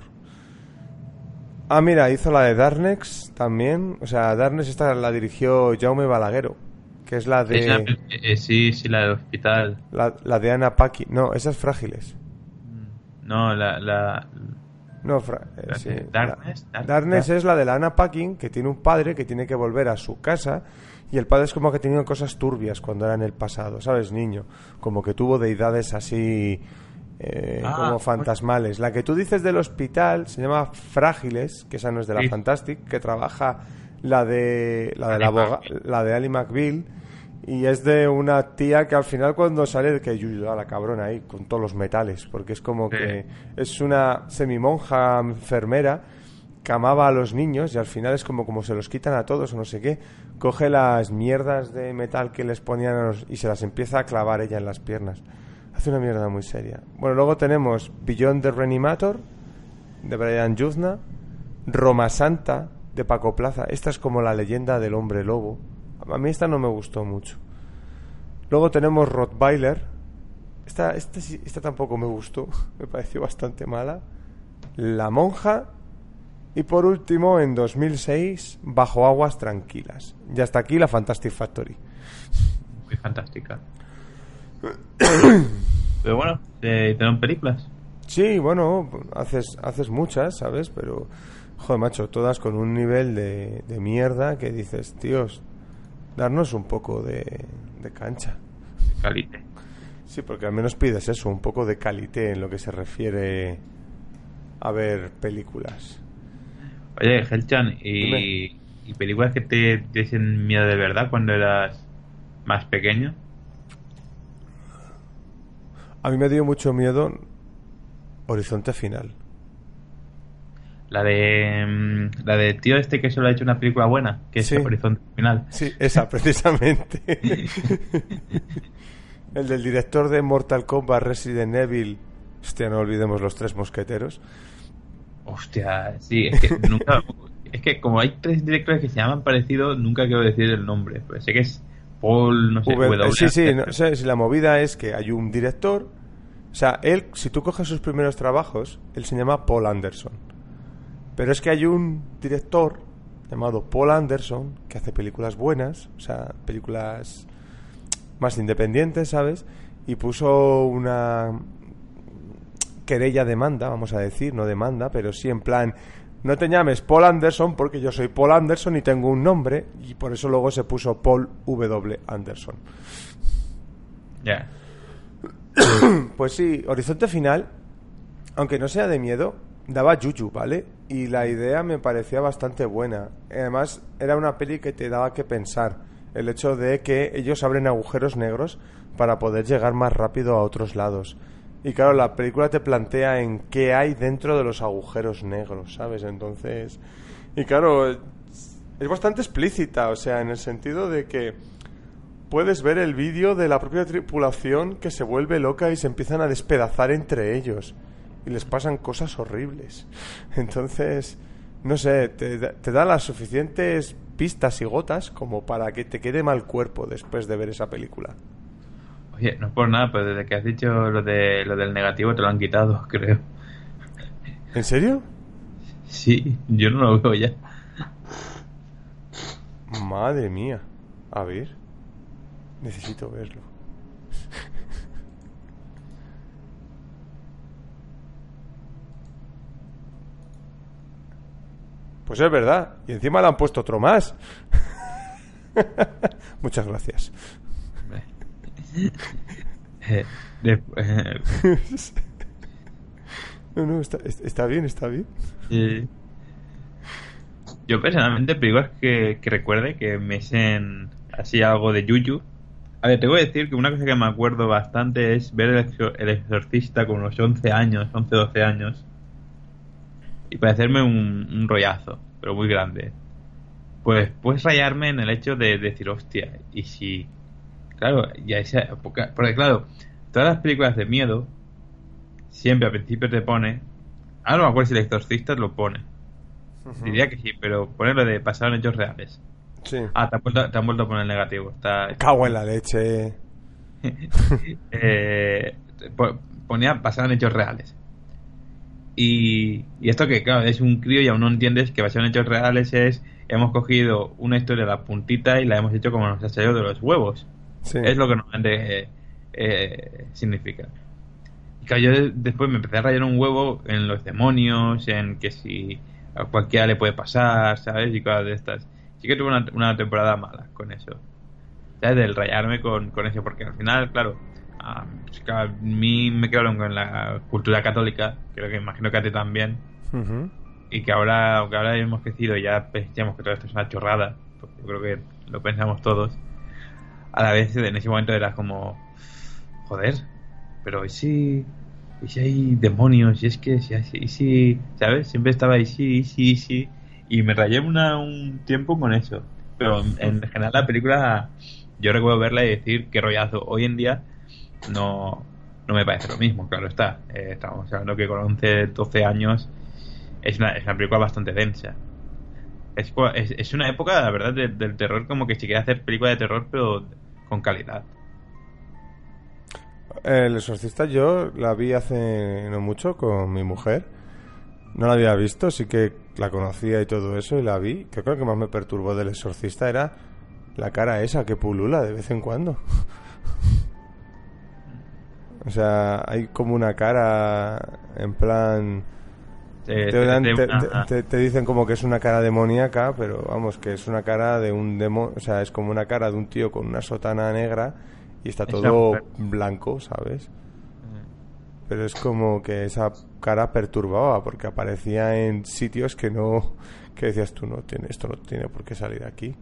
S1: Ah, mira, hizo la de Darnex también. O sea, Darnex esta la dirigió Jaume Balaguero, que es la de...
S2: Es eh, sí, sí, la del hospital.
S1: La, la de Ana Paki. No, esas frágiles.
S2: No, la, la,
S1: No, Fra- eh, sí.
S2: Darkness, Dark-
S1: Darkness
S2: Dark-
S1: es la de la Anna Paquin, que tiene un padre que tiene que volver a su casa y el padre es como que ha tenido cosas turbias cuando era en el pasado, ¿sabes, niño? Como que tuvo deidades así eh,
S2: Ah,
S1: como
S2: bueno.
S1: fantasmales. La que tú dices del hospital se llama Frágiles, que esa no es de la
S2: Sí.
S1: Fantastic, que trabaja la de la de la,
S2: McBeal.
S1: la de Ali McBeal y es de una tía que al final cuando sale que yuyu, a la cabrona ahí con todos los metales porque es como
S2: Sí.
S1: que es una semimonja enfermera que amaba a los niños y al final es como como se los quitan a todos o no sé qué coge las mierdas de metal que les ponían a los- y se las empieza a clavar ella en las piernas hace una mierda muy seria bueno luego tenemos Beyond the Reanimator de Brian Yuzna Roma Santa de Paco Plaza. Esta es como la leyenda del hombre lobo. A mí esta no me gustó mucho. Luego tenemos Rottweiler. Esta, esta, esta tampoco me gustó. [LAUGHS] Me pareció bastante mala. La monja. Y por último, en 2006, Bajo aguas tranquilas. Y hasta aquí la Fantastic Factory.
S2: Muy fantástica. [COUGHS] Pero bueno, eh, tenemos películas.
S1: Sí, bueno, haces, haces muchas, ¿sabes? Pero, joder, macho, todas con un nivel de, de mierda que dices, tíos, darnos un poco de, de cancha.
S2: Calite.
S1: Sí, porque al menos pides eso, un poco de calité en lo que se refiere a ver películas.
S2: Oye, Helchan, ¿y, ¿y películas que te diesen miedo de verdad cuando eras más pequeño?
S1: A mí me dio mucho miedo Horizonte Final.
S2: La de mm, la de tío este que solo ha hecho una película buena, que es. Horizonte Final.
S1: Sí, esa [LAUGHS] precisamente. [LAUGHS] El del director de Mortal Kombat Resident Evil. Hostia, no olvidemos los tres mosqueteros.
S2: Hostia, sí, es que nunca. [LAUGHS] es que como hay tres directores que se llaman parecido, nunca quiero decir el nombre. Pues sé que es Paul, no sé,
S1: V-
S2: W.
S1: sí, sí, no la movida es que hay un director. O sea, él, si tú coges sus primeros trabajos, él se llama Paul Anderson. Pero es que hay un director llamado Paul Anderson que hace películas buenas, o sea, películas más independientes, ¿sabes? Y puso una querella demanda, vamos a decir, no demanda, pero sí en plan, no te llames Paul Anderson porque yo soy Paul Anderson y tengo un nombre y por eso luego se puso Paul W. Anderson.
S2: Ya. [COUGHS]
S1: Pues sí, Horizonte Final, aunque no sea de miedo, daba yuyu, ¿vale? Y la idea me parecía bastante buena. Además, era una peli que te daba que pensar. El hecho de que ellos abren agujeros negros para poder llegar más rápido a otros lados. Y claro, la película te plantea en qué hay dentro de los agujeros negros, ¿sabes? Entonces... Y claro, es bastante explícita, o sea, en el sentido de que puedes ver el vídeo de la propia tripulación que se vuelve loca y se empiezan a despedazar entre ellos. Y les pasan cosas horribles. [LAUGHS] Entonces, no sé, te, te da las suficientes pistas y gotas como para que te quede mal cuerpo después de ver esa película.
S2: Oye, no es por nada, pero desde que has dicho lo, de, lo del negativo te lo han quitado, [LAUGHS] creo.
S1: ¿En serio?
S2: Sí, yo no lo veo ya.
S1: Madre mía. A ver. Necesito verlo. Pues es verdad. Y encima le han puesto otro más. [LAUGHS] Muchas gracias. [LAUGHS]
S2: Eh, de-
S1: No, no, está, es- está bien, está bien.
S2: yo personalmente, películas que, que recuerde que me sean así algo de Yuyu. A ver, te voy a decir que una cosa que me acuerdo bastante es ver el, exor- el exorcista con unos 11 años, 11, 12 años. Y parecerme un, un rollazo, pero muy grande. Pues puedes rayarme en el hecho de decir, hostia, y si. Claro, ya esa época. Porque claro, todas las películas de miedo, siempre al principio te pone. Ahora no me acuerdo si el exorcista lo pone. Diría que sí, pero ponerlo de pasado en hechos reales.
S1: Sí.
S2: Ah, te han vuelto, te han vuelto a poner negativo. Está,
S1: Cago en la leche. [LAUGHS]
S2: eh, po- ponía basado en hechos reales. Y, y esto que, claro, es un crío y aún no entiendes que basado en hechos reales es hemos cogido una historia de la puntita y la hemos hecho como nos ha salido de los huevos.
S1: Sí.
S2: Es lo que normalmente eh, eh, significa. Y claro, yo después me empecé a rayar un huevo en los demonios, en que si a cualquiera le puede pasar, ¿sabes? Y cosas de estas. Sí que tuve una, una temporada mala con eso. ¿Sabes? Del rayarme con, con eso, porque al final, claro, a, a mí me quedaron con la cultura católica, creo que imagino que a ti también, y que ahora, aunque ahora hemos crecido y ya pensamos que todo esto es una chorrada, porque yo creo que lo pensamos todos, a la vez en ese momento era como, joder, pero ¿y si, y si hay demonios? Y es que, si, y si, ¿sabes? Siempre estaba ahí, sí, sí, sí, y me rayé una, un tiempo con eso. Pero en, en general la película, yo recuerdo verla y decir qué rollazo. Hoy en día no, no me parece lo mismo, claro está. Eh, estamos hablando que con 11, 12 años es una, es una película bastante densa. Es, es, una época, la verdad, de- del terror como que se quiere hacer película de terror, pero con calidad.
S1: El exorcista yo la vi hace no mucho con mi mujer. No la había visto, sí que la conocía y todo eso y la vi. Creo que lo que más me perturbó del exorcista era la cara esa que pulula de vez en cuando. [LAUGHS] o sea, hay como una cara en plan...
S2: Eh,
S1: Te, dan- dicen como que es una cara demoníaca, pero vamos, que es una cara de un demonio, o sea, es como una cara de un tío con una sotana negra y está todo blanco, ¿sabes? Pero es como que esa cara perturbaba porque aparecía en sitios que no que decías tú no tiene esto no tiene por qué salir aquí.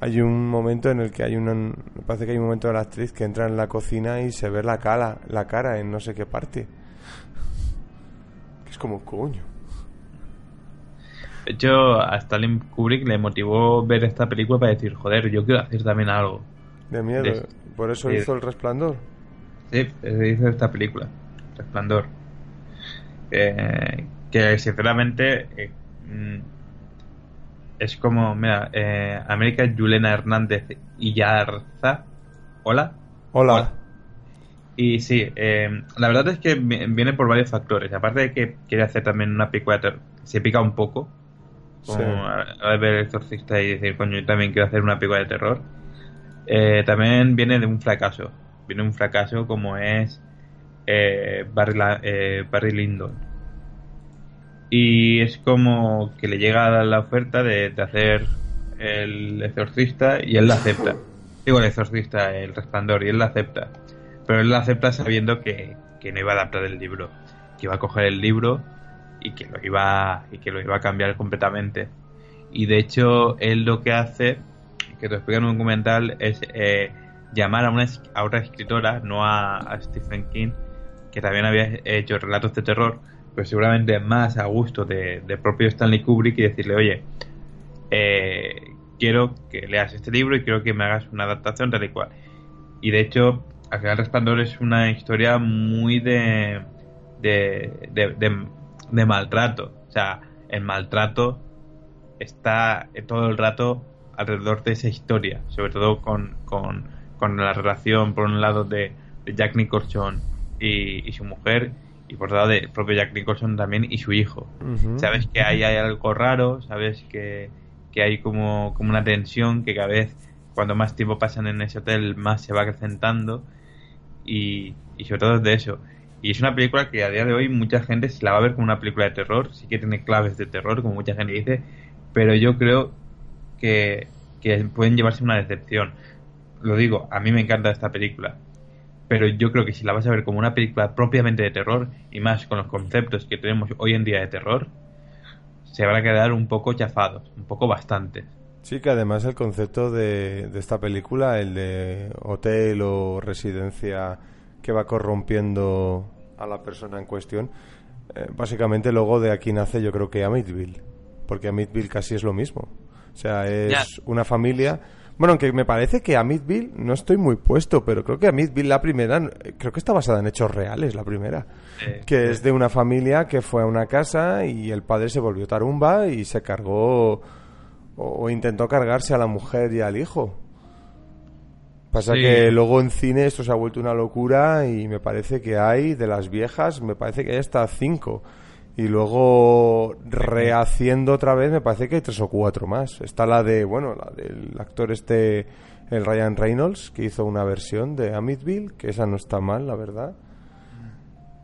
S1: Hay un momento en el que hay una me parece que hay un momento de la actriz que entra en la cocina y se ve la cara la cara en no sé qué parte. Como coño.
S2: De hecho, a Stalin Kubrick le motivó ver esta película para decir, joder, yo quiero hacer también algo.
S1: De miedo.
S2: De-
S1: Por eso
S2: sí.
S1: hizo el resplandor.
S2: Sí, se hizo esta película, Resplandor. Eh, que sinceramente eh, mm, es como, mira, eh, América Yulena Hernández y Yarza. Hola.
S1: Hola.
S2: Hola. Y sí, eh, la verdad es que vi- viene por varios factores. Aparte de que quiere hacer también una terror, se pica un poco. Como
S1: Sí.
S2: a, a ver el exorcista y decir, coño, yo también quiero hacer una película de terror. Eh, también viene de un fracaso. Viene un fracaso como es eh, Barry, La- eh, Barry Lyndon. Y es como que le llega la oferta de, de hacer el exorcista y él la acepta. Digo el exorcista, el resplandor, y él la acepta. Pero él la acepta sabiendo que, que no iba a adaptar el libro. Que iba a coger el libro y que lo iba, y que lo iba a cambiar completamente. Y de hecho, él lo que hace, que te explica en un documental, es eh, llamar a, una, a otra escritora, no a, a Stephen King, que también había hecho relatos de terror, pero seguramente más a gusto de, de propio Stanley Kubrick y decirle, oye, eh, quiero que leas este libro y quiero que me hagas una adaptación tal y cual. Y de hecho, al final Resplandor es una historia muy de, de, de, de- de maltrato. O sea, el maltrato está todo el rato alrededor de esa historia, sobre todo con, con, con la relación, por un lado, de, Jack Nicholson y, y su mujer, y por otro lado, del propio Jack Nicholson también y su hijo. Sabes que ahí hay algo raro, sabes que, que hay como, como una tensión que cada vez, cuando más tiempo pasan en ese hotel, más se va acrecentando, y, sobre todo de eso. Y es una película que a día de hoy mucha gente se la va a ver como una película de terror, sí que tiene claves de terror, como mucha gente dice, pero yo creo que, que pueden llevarse una decepción. Lo digo, a mí me encanta esta película, pero yo creo que si la vas a ver como una película propiamente de terror, y más con los conceptos que tenemos hoy en día de terror, se van a quedar un poco chafados, un poco bastante.
S1: Sí, que además el concepto de, de esta película, el de hotel o residencia que va corrompiendo a la persona en cuestión, eh, básicamente luego de aquí nace yo creo que Amityville, porque Amityville casi es lo mismo. O sea, es una familia... Bueno, aunque me parece que Amityville, no estoy muy puesto, pero creo que Amityville la primera, creo que está basada en hechos reales, la primera.
S2: Eh,
S1: que es de una familia que fue a una casa y el padre se volvió tarumba y se cargó o, o intentó cargarse a la mujer y al hijo. Pasa
S2: Sí.
S1: que luego en cine esto se ha vuelto una locura y me parece que hay de las viejas, me parece que hay hasta cinco. Y luego rehaciendo otra vez me parece que hay tres o cuatro más. Está la de, bueno, la del actor este, el Ryan Reynolds, que hizo una versión de Amityville, que esa no está mal, la verdad.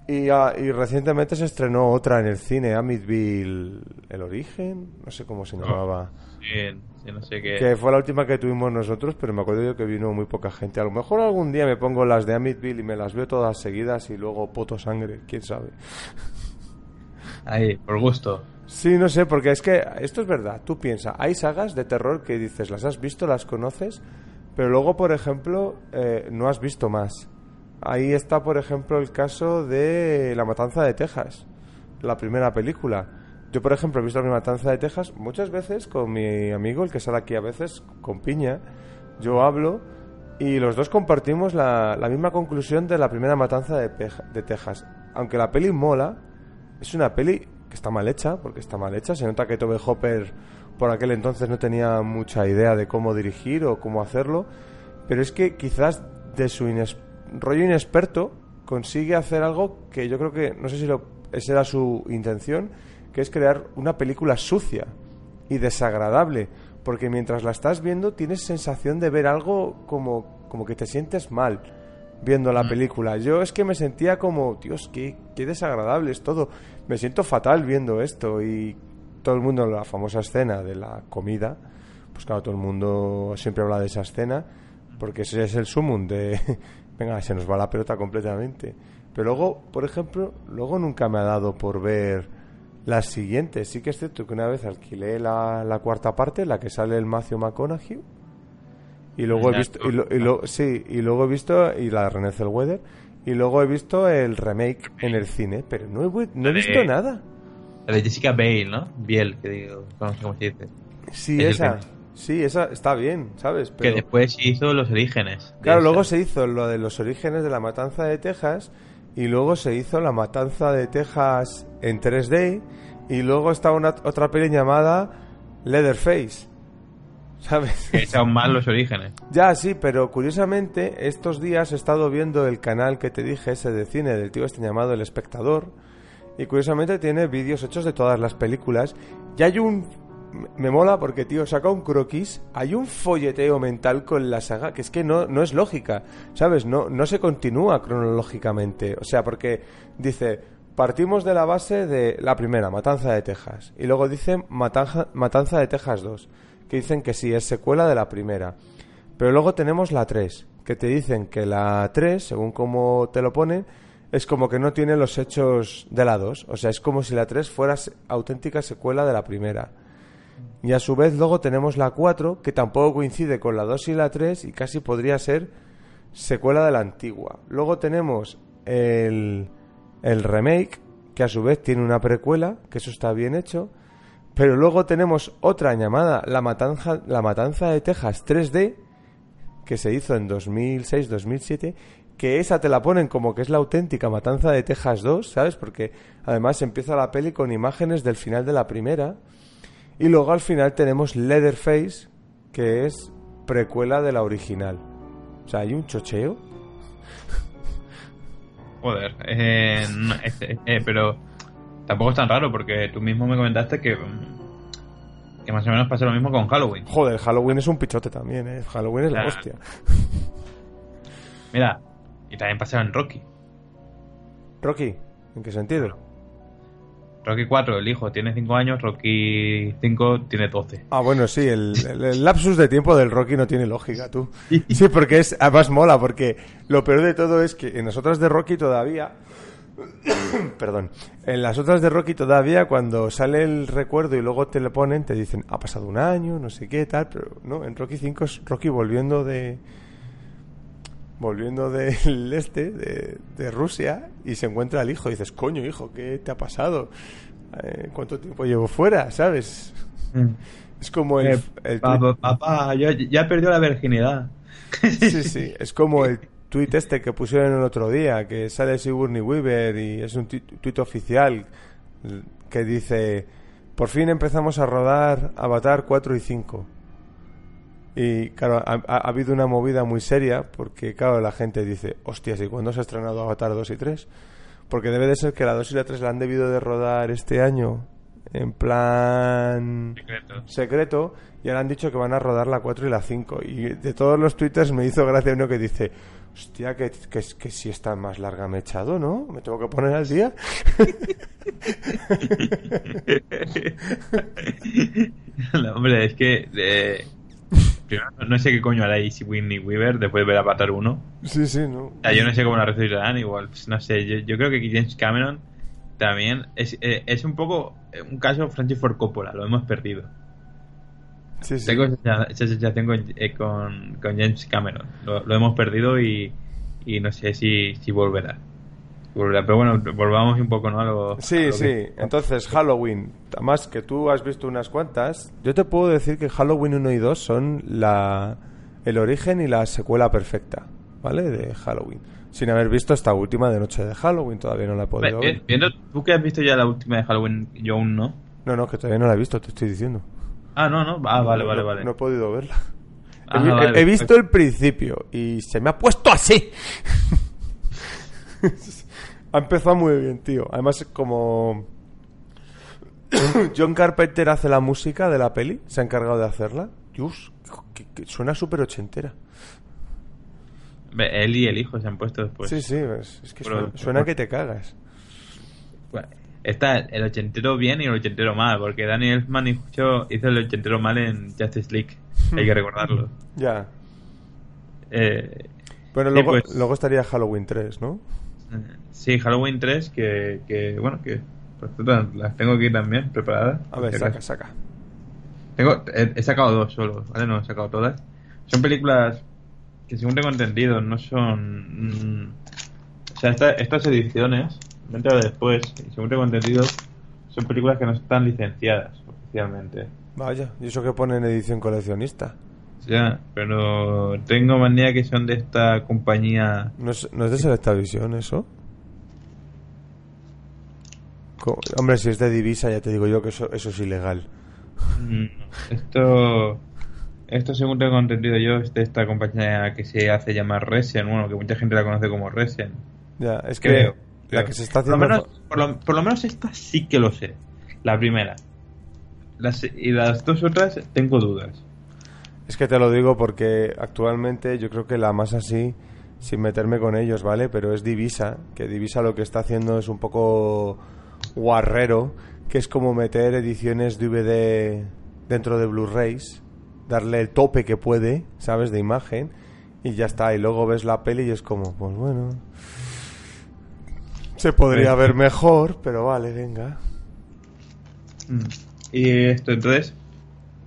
S1: Y, ah, y recientemente se estrenó otra en el cine, Amityville El Origen, no sé cómo se llamaba.
S2: Sí, sí, no sé qué.
S1: Que fue la última que tuvimos nosotros, pero me acuerdo yo que vino muy poca gente. A lo mejor algún día me pongo las de Amityville y me las veo todas seguidas y luego poto sangre, quién sabe.
S2: Ahí, por gusto.
S1: Sí, no sé, porque es que esto es verdad. Tú piensas, hay sagas de terror que dices, las has visto, las conoces, pero luego, por ejemplo, eh, no has visto más. Ahí está, por ejemplo, el caso de La Matanza de Texas, la primera película. Yo, por ejemplo, he visto La Matanza de Texas muchas veces con mi amigo, el que sale aquí a veces, con Piña. Yo hablo y los dos compartimos la, misma conclusión de La Primera Matanza de, de Texas. Aunque la peli mola, es una peli que está mal hecha, porque está mal hecha. Se nota que Tobe Hopper por aquel entonces no tenía mucha idea de cómo dirigir o cómo hacerlo. Pero es que quizás de su ines- rollo inexperto consigue hacer algo que yo creo que, no sé si lo, esa era su intención, que es crear una película sucia y desagradable. Porque mientras la estás viendo tienes sensación de ver algo como, como que te sientes mal viendo la película. Yo es que me sentía como, Dios, qué, qué desagradable es todo. Me siento fatal viendo esto y todo el mundo, la famosa escena de la comida, pues claro, todo el mundo siempre habla de esa escena porque ese es el sumum de, [LAUGHS] venga, se nos va la pelota completamente. Pero luego, por ejemplo, luego nunca me ha dado por ver las siguientes. Sí que es cierto que una vez alquilé la, la cuarta parte, la que sale el Matthew McConaughey, y luego he visto, y lo- y lo- sí, y luego he visto, y la de René Zellweger, y luego he visto el remake en el cine, pero no he, vu- no he
S2: La de-
S1: visto nada.
S2: La de Jessica Bale, ¿no? Biel, que digo, no sé cómo se dice.
S1: Sí,
S2: Es
S1: esa, sí, esa está bien, ¿sabes?
S2: Que
S1: Pero,
S2: después hizo Los Orígenes.
S1: claro, luego se hizo lo de los orígenes de la matanza de Texas, y luego se hizo la matanza de Texas en 3D, y luego está una, otra peli llamada Leatherface, [LAUGHS] ¿sabes?
S2: Que echaron mal Los Orígenes.
S1: Ya, sí, pero curiosamente estos días he estado viendo el canal que te dije, ese de cine del tío este llamado El Espectador, y curiosamente tiene vídeos hechos de todas las películas, y hay un... Me mola porque, tío, saca un croquis, hay un folleteo mental con la saga que es que no, no es lógica, ¿sabes? No, no se continúa cronológicamente, o sea, porque dice, partimos de la base de la primera, Matanza de Texas, y luego dice Matanza, Matanza de Texas 2, que dicen que sí, es secuela de la primera. Pero luego tenemos la 3, que te dicen que la 3, según como te lo ponen, es como que no tiene los hechos de la 2. O sea, es como si la 3 fuera auténtica secuela de la primera. Y a su vez luego tenemos la 4, que tampoco coincide con la 2 y la 3 y casi podría ser secuela de la antigua. Luego tenemos el, el remake, que a su vez tiene una precuela, que eso está bien hecho. Pero luego tenemos otra llamada La Matanza, La Matanza de Texas 3D, que se hizo en 2006-2007, que esa te la ponen como que es la auténtica Matanza de Texas 2, ¿sabes? Porque además empieza la peli con imágenes del final de la primera. Y luego al final tenemos Leatherface, que es precuela de la original. O sea, hay un chocheo.
S2: Joder, eh, no, este, eh, pero tampoco es tan raro porque tú mismo me comentaste que, mm, que más o menos pasa lo mismo con Halloween.
S1: Joder, Halloween es un pichote también, ¿eh? Halloween es la hostia.
S2: Mira, y también pasaba en Rocky.
S1: Rocky, ¿en qué sentido?
S2: Rocky 4, el hijo, tiene 5 años, Rocky 5 tiene 12.
S1: Ah, bueno, sí, el, el- el lapsus de tiempo del Rocky no tiene lógica, tú. Sí, porque es, además mola, porque lo peor de todo es que en las otras de Rocky todavía, [COUGHS] perdón, en las otras de Rocky todavía cuando sale el recuerdo y luego te lo ponen, te dicen, ha pasado un año, no sé qué, tal, pero no, en Rocky 5 es Rocky volviendo de... Volviendo del [LAUGHS] este, de, de Rusia, y se encuentra al hijo. Y dices, coño, hijo, ¿qué te ha pasado? Eh, ¿Cuánto tiempo llevo fuera? ¿Sabes? Es como el,
S2: Eh,
S1: el
S2: papá, yo ya perdió la virginidad.
S1: sí, sí, [LAUGHS] es como el tuit este que pusieron el otro día, que sale Sigourney Weaver y es un tuit tuit oficial que dice, por fin empezamos a rodar Avatar 4 y 5. Y claro, ha, ha- ha habido una movida muy seria porque, claro, la gente dice, hostias, ¿y cuándo se ha estrenado Avatar 2 y 3? Porque debe de ser que la 2 y la 3 la han debido de rodar este año en plan
S2: Secreto.
S1: secreto y ahora han dicho que van a rodar la 4 y la 5 y de todos los twitters me hizo gracia uno que dice hostia que, que, que si está más larga me he echado ¿no? me tengo que poner al día [LAUGHS]
S2: No, hombre, es que. eh, primero, no sé qué coño hará Easy Whitney Weaver después de ver Avatar 1.
S1: sí sí no
S2: O sea, yo no sé cómo la recibirán, igual, pues, no sé, yo, yo creo que James Cameron también es, eh, es un poco eh, un caso Francis Ford Coppola, lo hemos perdido.
S1: sí, sí.
S2: Tengo esa, esa sensación con, eh, con, con James Cameron, lo, lo hemos perdido y, y no sé si, si volverá. Pero bueno, volvamos un poco, ¿no? A lo, a
S1: Sí,
S2: lo
S1: sí.
S2: que-
S1: Entonces, Halloween. Además que tú has visto unas cuantas. Yo te puedo decir que Halloween 1 y 2 son la, el origen y la secuela perfecta, ¿vale? De Halloween. Sin haber visto esta última de Noche de Halloween, todavía no la he podido
S2: Ve-
S1: ver.
S2: Viendo, tú que has visto ya la última de Halloween, yo aún no.
S1: No, no, que todavía no la he visto, te estoy diciendo.
S2: Ah, no, no. Ah, vale,
S1: No-
S2: vale,
S1: no-
S2: vale.
S1: No he podido verla.
S2: Ah,
S1: he, he-
S2: vale,
S1: he visto el principio y se me ha puesto así. [LAUGHS] ha empezado muy bien, tío. Además, como [COUGHS] John Carpenter hace la música de la peli, se ha encargado de hacerla. Dios, que, que suena súper ochentera.
S2: Él y el hijo se han puesto después.
S1: sí, sí, es, es que
S2: Pero-
S1: suena, suena que te cagas.
S2: Bueno, Está el ochentero bien y el ochentero mal, porque Danny Elfman hizo, hizo el ochentero mal en Justice League. Hay que [LAUGHS] recordarlo.
S1: Ya.
S2: Eh,
S1: Bueno, luego,
S2: pues.
S1: luego estaría Halloween 3, ¿no?
S2: Eh, sí, Halloween 3, que, que bueno, que las tengo aquí también preparadas.
S1: A ver, saca, saca.
S2: Tengo, he, he sacado dos solo, ¿vale? No he sacado todas. Son películas que, según tengo entendido, no son. mm, o sea, esta- estas ediciones, he enterado después, y según tengo entendido, son películas que no están licenciadas oficialmente.
S1: Vaya, ¿y eso que pone en edición coleccionista?
S2: Ya, pero tengo manía que son de esta compañía.
S1: ¿No es, no es de Selectavisión eso? Hombre, si es de divisa, ya te digo yo que eso, eso es ilegal.
S2: Mm, Esto. Esto, según tengo entendido yo, es de esta compañía que se hace llamar Resen, bueno, que mucha gente la conoce como Resen.
S1: Ya, es que
S2: Creo.
S1: la
S2: creo.
S1: que se está
S2: Por
S1: haciendo...
S2: lo, menos, por, lo, por lo menos esta sí que lo sé. La primera. Las, y las dos otras tengo dudas.
S1: Es que te lo digo porque actualmente yo creo que la más así, sin meterme con ellos, ¿vale? Pero es Divisa, que Divisa lo que está haciendo es un poco guarrero, que es como meter ediciones DVD dentro de Blu-rays, darle el tope que puede, ¿sabes? De imagen, y ya está. Y luego ves la peli y es como, pues bueno... Se podría
S2: Sí.
S1: ver mejor, pero vale, venga.
S2: Mm. Y esto, entonces.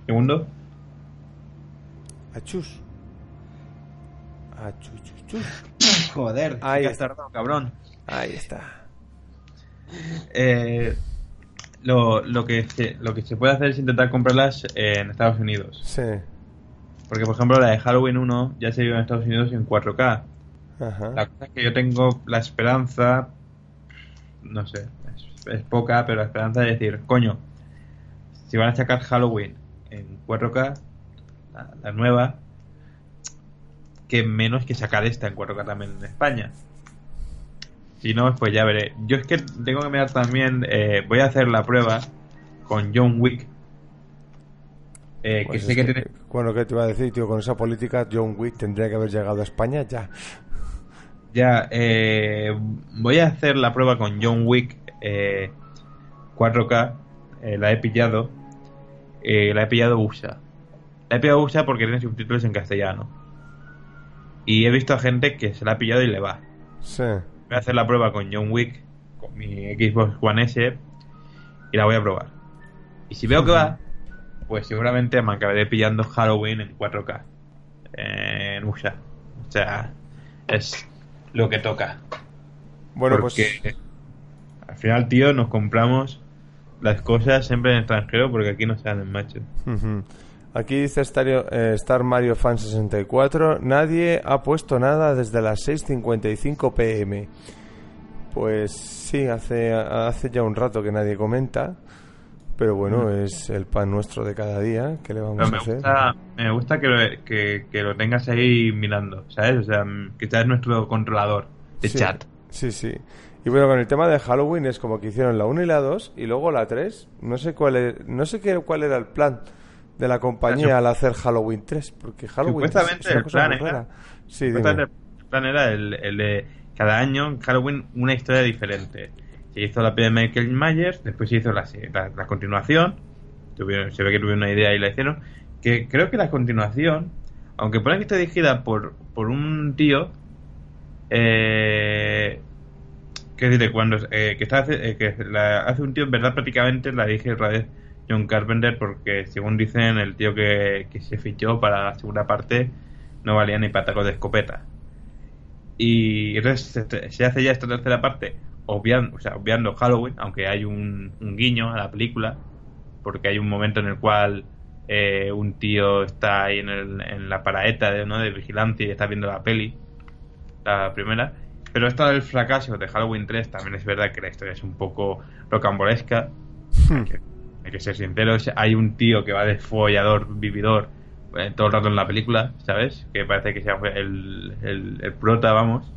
S2: Segundo.
S1: Achus. Achus, [LAUGHS]
S2: Joder,
S1: Ahí
S2: que has
S1: está.
S2: tardado, cabrón.
S1: Ahí está.
S2: Eh, lo, lo, que se, lo que se puede hacer es intentar comprarlas en Estados Unidos.
S1: Sí.
S2: Porque, por ejemplo, la de Halloween 1 ya se vio en Estados Unidos en 4K.
S1: Ajá.
S2: La cosa es que yo tengo la esperanza, no sé, es, es poca, pero la esperanza de decir, coño, si van a sacar Halloween en 4K, la, la nueva, que menos que sacar esta en 4K también en España. Si no, pues ya veré. Yo es que tengo que mirar también, eh, voy a hacer la prueba con John Wick. eh,
S1: Pues
S2: que sé
S1: es
S2: que
S1: que-
S2: tiene...
S1: Bueno, ¿qué te iba a decir, tío? Con esa política, John Wick tendría que haber llegado a España ya.
S2: Ya, eh, voy a hacer la prueba con John Wick eh, 4K. eh, la he pillado. eh, la he pillado USA. La he pillado USA porque tiene subtítulos en castellano. Y he visto a gente que se la ha pillado y le va.
S1: Sí.
S2: Voy a hacer la prueba con John Wick, con mi Xbox One S, y la voy a probar. Y si veo que va, pues seguramente me acabaré pillando Halloween en 4K. eh, En USA. O sea, es lo que toca.
S1: Bueno,
S2: porque
S1: pues
S2: al final, tío, nos compramos las cosas siempre en extranjero porque aquí no se dan en macho.
S1: Aquí dice Stario- eh, Star Mario Fan 64. Nadie ha puesto nada desde las 6.55 pm. Pues sí, hace, hace ya un rato que nadie comenta. Pero bueno, es el pan nuestro de cada día. ¿Qué le vamos a hacer?
S2: gusta, me gusta que, lo, que, que lo tengas ahí mirando, ¿sabes? O sea, mm, que seas nuestro controlador de
S1: Sí,
S2: chat.
S1: Sí, sí. Y bueno, con el tema de Halloween es como que hicieron la 1 y la 2 y luego la 3. No sé cuál es, no sé qué, cuál era el plan de la compañía al hacer Halloween 3, porque Halloween 3 es una
S2: el
S1: cosa
S2: plan era.
S1: Sí,
S2: supuestamente el plan era el, el de cada año en Halloween una historia diferente. Se hizo la de Michael Myers, después se hizo la, la, la continuación. Tuvieron, se ve que tuvieron una idea y la hicieron. Que creo que la continuación, aunque pone que está dirigida por, por un tío, eh, que cuando eh, que está hace, eh, que la hace un tío en verdad prácticamente la dirige otra vez John Carpenter porque según dicen el tío que, que se fichó para la segunda parte no valía ni para tacos de escopeta y entonces se, se hace ya esta tercera parte obviando, o sea, obviando Halloween aunque hay un, un guiño a la película porque hay un momento en el cual eh, un tío está ahí en, el, en la paraeta de, ¿no? de vigilancia y está viendo la peli la primera pero esta del fracaso de Halloween 3 también es verdad que la historia es un poco rocambolesca. Hay, que, ser sinceros. Hay un tío que va de follador, vividor, eh, todo el rato en la película, ¿sabes? Que parece que sea el, el, prota, vamos.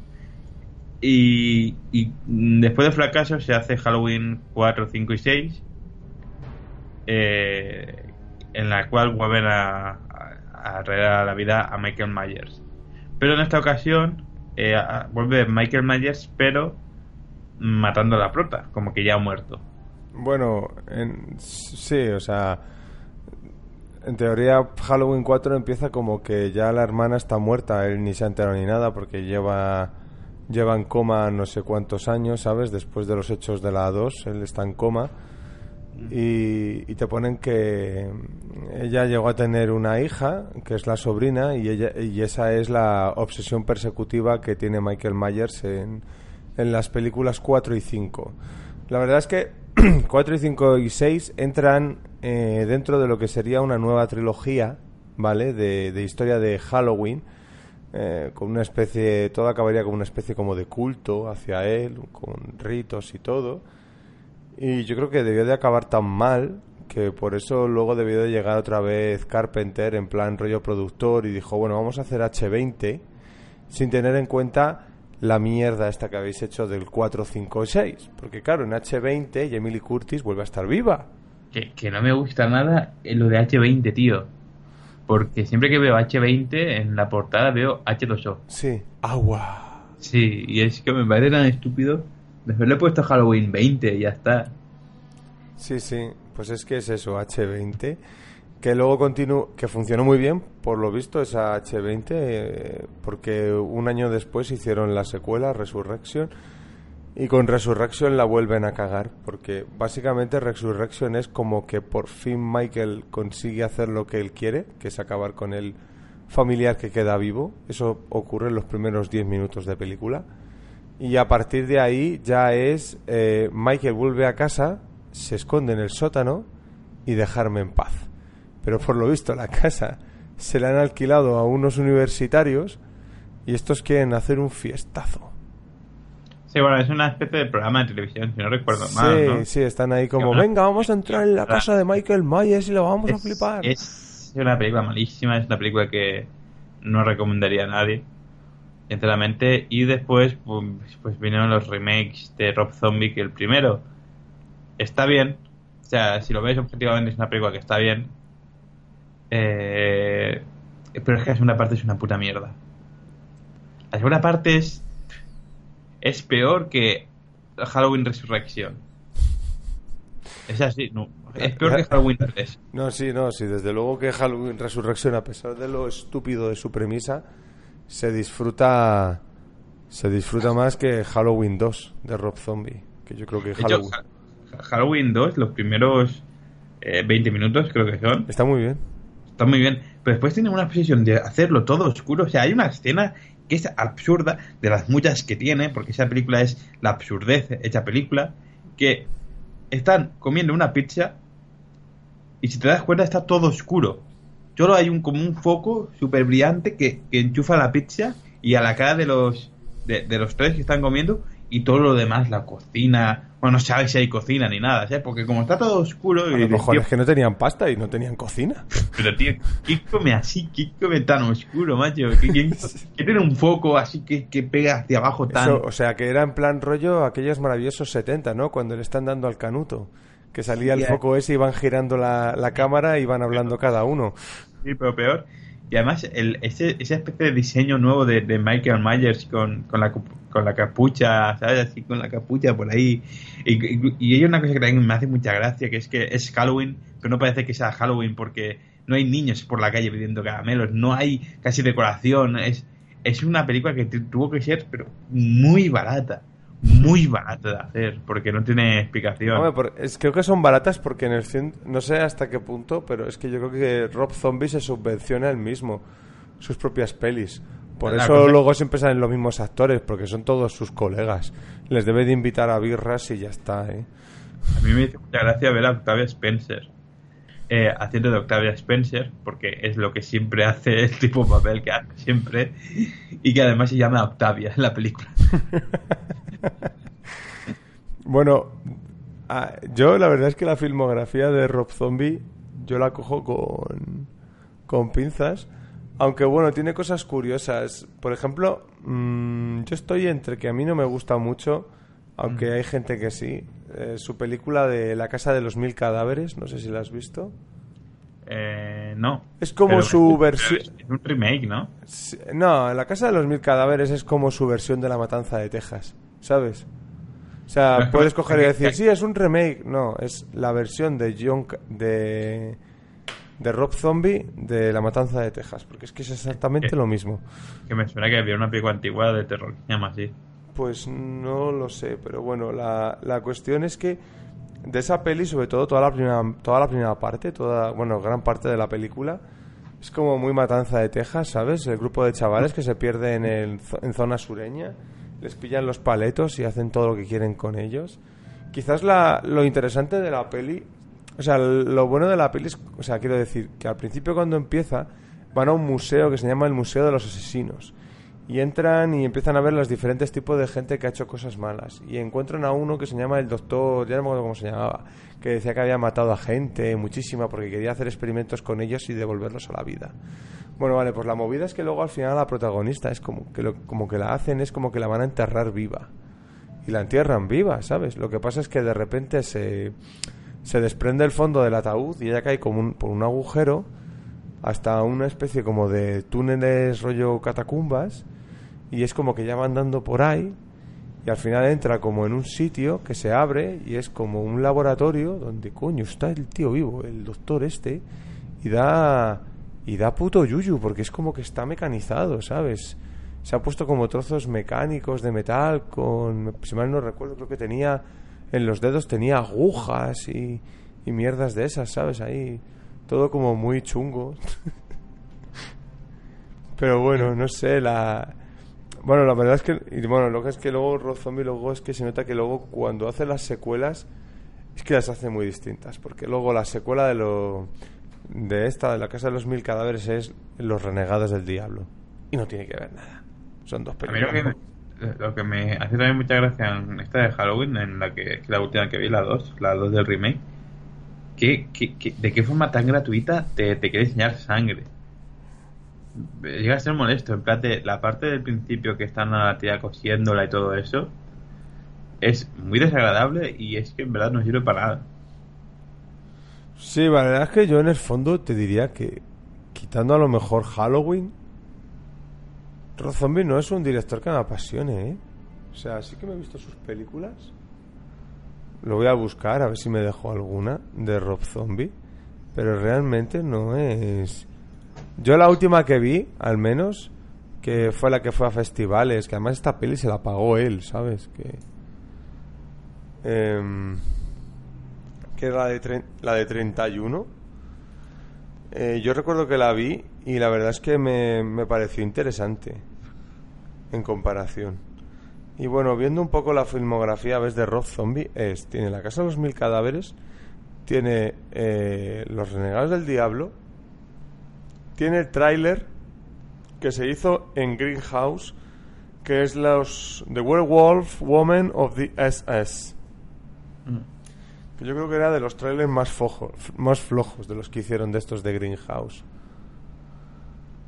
S2: Y, y después del fracaso se hace Halloween 4, 5 y 6. Eh, en la cual vuelven a, a, traer a la vida a Michael Myers. Pero en esta ocasión eh, vuelve Michael Myers, pero matando a la prota, como que ya ha muerto.
S1: Bueno, en- sí, o sea, en teoría Halloween 4 empieza como que ya la hermana está muerta, él ni se ha enterado ni nada porque lleva lleva en coma no sé cuántos años, ¿sabes? Después de los hechos de la 2, él está en coma. Y, y te ponen que ella llegó a tener una hija, que es la sobrina, y, ella, y esa es la obsesión persecutiva que tiene Michael Myers en, en las películas 4 y 5. La verdad es que [CLEARS THROAT] 4 y 5 y 6 entran eh, dentro de lo que sería una nueva trilogía, ¿vale? De, historia de Halloween, eh, con una especie, todo acabaría con una especie como de culto hacia él, con ritos y todo. Y yo creo que debió de acabar tan mal que por eso luego debió de llegar otra vez Carpenter en plan rollo productor y dijo, bueno, vamos a hacer H20 sin tener en cuenta la mierda esta que habéis hecho del 4, 5 y 6. Porque claro, en H20 Jamie Lee Curtis vuelve a estar viva.
S2: Que, que no me gusta nada en lo de H20, tío. Porque siempre que veo H20 en la portada veo H2O.
S1: Sí. Agua.
S2: Sí, y es que me parece tan estúpido. Después le he puesto Halloween 20 y ya está.
S1: Sí, sí. Pues es que es eso, H20. Que luego continuó, que funcionó muy bien, por lo visto, esa H20, eh, porque un año después hicieron la secuela, Resurrection, y con Resurrection la vuelven a cagar, porque básicamente Resurrection es como que por fin Michael consigue hacer lo que él quiere, que es acabar con el familiar que queda vivo. Eso ocurre en los primeros 10 minutos de película. Y a partir de ahí ya es eh, Michael vuelve a casa, se esconde en el sótano y dejarme en paz. Pero por lo visto la casa se la han alquilado a unos universitarios y estos quieren hacer un fiestazo.
S2: Sí, bueno, es una especie de programa de televisión, si no recuerdo
S1: Sí,
S2: mal, ¿no?
S1: sí, están ahí como, venga, vamos a entrar en la casa de Michael Myers y lo vamos a
S2: Es-
S1: flipar.
S2: Es una película malísima, es una película que no recomendaría a nadie, sinceramente. Y después, pues, pues vinieron los remakes de Rob Zombie, que el primero está bien. O sea, si lo ves objetivamente es una película que está bien. Eh, pero es que la segunda parte es una puta mierda. La segunda parte es, es peor que Halloween Resurrection. Es así, no. Es peor que Halloween 3.
S1: No, sí, no, sí, desde luego que Halloween Resurrection, a pesar de lo estúpido de su premisa, se disfruta se disfruta más que Halloween 2 de Rob Zombie, que yo creo que
S2: hecho,
S1: Halloween
S2: Ha- Halloween 2, los primeros eh, 20 minutos creo que son,
S1: está muy bien.
S2: Está muy bien. Pero después tienen una obsesión de hacerlo todo oscuro. O sea, hay una escena que es absurda de las muchas que tiene, porque esa película es la absurdez hecha película, que están comiendo una pizza y si te das cuenta está todo oscuro. Solo hay un como un foco súper brillante que, que enchufa la pizza y a la cara de los de, de los tres que están comiendo y todo lo demás, la cocina. Bueno, no sabes si hay cocina ni nada, ¿sabes? Porque como está todo oscuro.
S1: A
S2: y
S1: lo mejor es que no tenían pasta y no tenían cocina. [LAUGHS]
S2: Pero tío, ¿qué come así? ¿Qué come tan oscuro, macho? ¿Qué, quién- [LAUGHS] tiene un foco así que, que pega hacia abajo tan.
S1: Eso, o sea, que era en plan rollo aquellos maravillosos 70, ¿no? Cuando le están dando al canuto. Que salía el
S2: Sí, eh.
S1: foco ese y van girando la, la cámara y van hablando cada uno.
S2: Sí, pero peor. Y además, el, ese, esa especie de diseño nuevo de, de Michael Myers con, con, la, con la capucha, ¿sabes? Así con la capucha por ahí. Y, y, y hay una cosa que también me hace mucha gracia, que es que es Halloween, pero no parece que sea Halloween porque no hay niños por la calle pidiendo caramelos, no hay casi decoración. Es, es una película que tu- tuvo que ser, pero muy barata. Muy barata de hacer, porque no tiene explicación.
S1: Hombre, por- es, creo que son baratas porque en el cien- no sé hasta qué punto, pero es que yo creo que Rob Zombie se subvenciona él mismo sus propias pelis. Por
S2: La
S1: eso luego siempre salen los mismos actores, porque son todos sus colegas. Les debe de invitar a birras y ya está, ¿eh?
S2: A mí me hizo mucha gracia ver a Octavia Spencer eh, haciendo de Octavia Spencer, porque es lo que siempre hace [LAUGHS] el tipo de papel que hace siempre, y que además se llama Octavia en la película. [LAUGHS] [LAUGHS]
S1: Bueno, ah, yo la verdad es que la filmografía de Rob Zombie yo la cojo con, con pinzas. Aunque bueno, tiene cosas curiosas. Por ejemplo, mm, yo estoy entre que a mí no me gusta mucho, aunque hay gente que sí. eh, su película de La Casa de los Mil Cadáveres, no sé si la has visto.
S2: Eh, no.
S1: Es como su versión-
S2: Es, un remake, ¿no?
S1: No, La Casa de los Mil Cadáveres es como su versión de La Matanza de Texas, ¿sabes? O sea, puedes coger y decir, sí, es un remake. No, es la versión de John de, de Rob Zombie de La Matanza de Texas, porque es que es exactamente lo mismo.
S2: Que me suena que había una película antigua de terror que se llama así.
S1: Pues no lo sé, pero bueno, la, la cuestión es que de esa peli, sobre todo toda la primera, toda la primera parte, toda, bueno, gran parte de la película, es como muy matanza de Texas, ¿sabes? El grupo de chavales que se pierde en, el, en zona sureña, les pillan los paletos y hacen todo lo que quieren con ellos. Quizás la, lo interesante de la peli, o sea, lo bueno de la peli es, o sea, quiero decir, que al principio cuando empieza, van a un museo que se llama el Museo de los Asesinos. Y entran y empiezan a ver los diferentes tipos de gente que ha hecho cosas malas. Y encuentran a uno que se llama el doctor, ya no me acuerdo cómo se llamaba, que decía que había matado a gente, muchísima, porque quería hacer experimentos con ellos y devolverlos a la vida. Bueno, vale, pues la movida es que luego al final la protagonista es como que, lo- como que la hacen, es como que la van a enterrar viva. Y la entierran viva, ¿sabes? Lo que pasa es que de repente se, se desprende el fondo del ataúd y ella cae como un- por un agujero hasta una especie como de túneles rollo catacumbas y es como que ya va andando por ahí y al final entra como en un sitio que se abre y es como un laboratorio donde coño está el tío vivo, el doctor este y da y da puto yuyu porque es como que está mecanizado, ¿sabes? Se ha puesto como trozos mecánicos de metal con si mal no recuerdo creo que tenía en los dedos tenía agujas y, y mierdas de esas, ¿sabes? Ahí todo como muy chungo. [LAUGHS] Pero bueno, no sé, la... Bueno, la verdad es que... Y bueno, lo que es que luego Rob Zombie luego es que se nota que luego cuando hace las secuelas es que las hace muy distintas. Porque luego la secuela de lo... De esta, de la Casa de los Mil Cadáveres, es Los Renegados del Diablo. Y no tiene que ver nada. Son dos
S2: A mí lo
S1: películas.
S2: que, me, lo que me hace también mucha gracia en esta de Halloween, en la que la última que vi, la 2, la 2 del remake, que, que- que- ¿de qué forma tan gratuita te, te quiere enseñar sangre? Llega a ser molesto, en la parte del principio que están a la tía cosiéndola y todo eso, es muy desagradable y es que en verdad no sirve para nada.
S1: Sí, la verdad es que yo en el fondo te diría que, quitando a lo mejor Halloween, Rob Zombie no es un director que me apasione, ¿eh? O sea, sí que me he visto sus películas. Lo voy a buscar a ver si me dejo alguna de Rob Zombie. Pero realmente no es. Yo la última que vi, al menos, que fue la que fue a festivales, que además esta peli se la pagó él, ¿sabes? Que. em, que era la de, la de 31. Eh, yo recuerdo que la vi y la verdad es que me, me pareció interesante en comparación. Y bueno, viendo un poco la filmografía ves de Rob Zombie, es, tiene La Casa de los Mil Cadáveres, tiene eh, Los Renegados del Diablo, tiene el tráiler que se hizo en Greenhouse, que es los The Werewolf Woman of the SS.
S2: Mm.
S1: Que yo creo que era de los trailers más, fojo- más flojos de los que hicieron de estos de Greenhouse.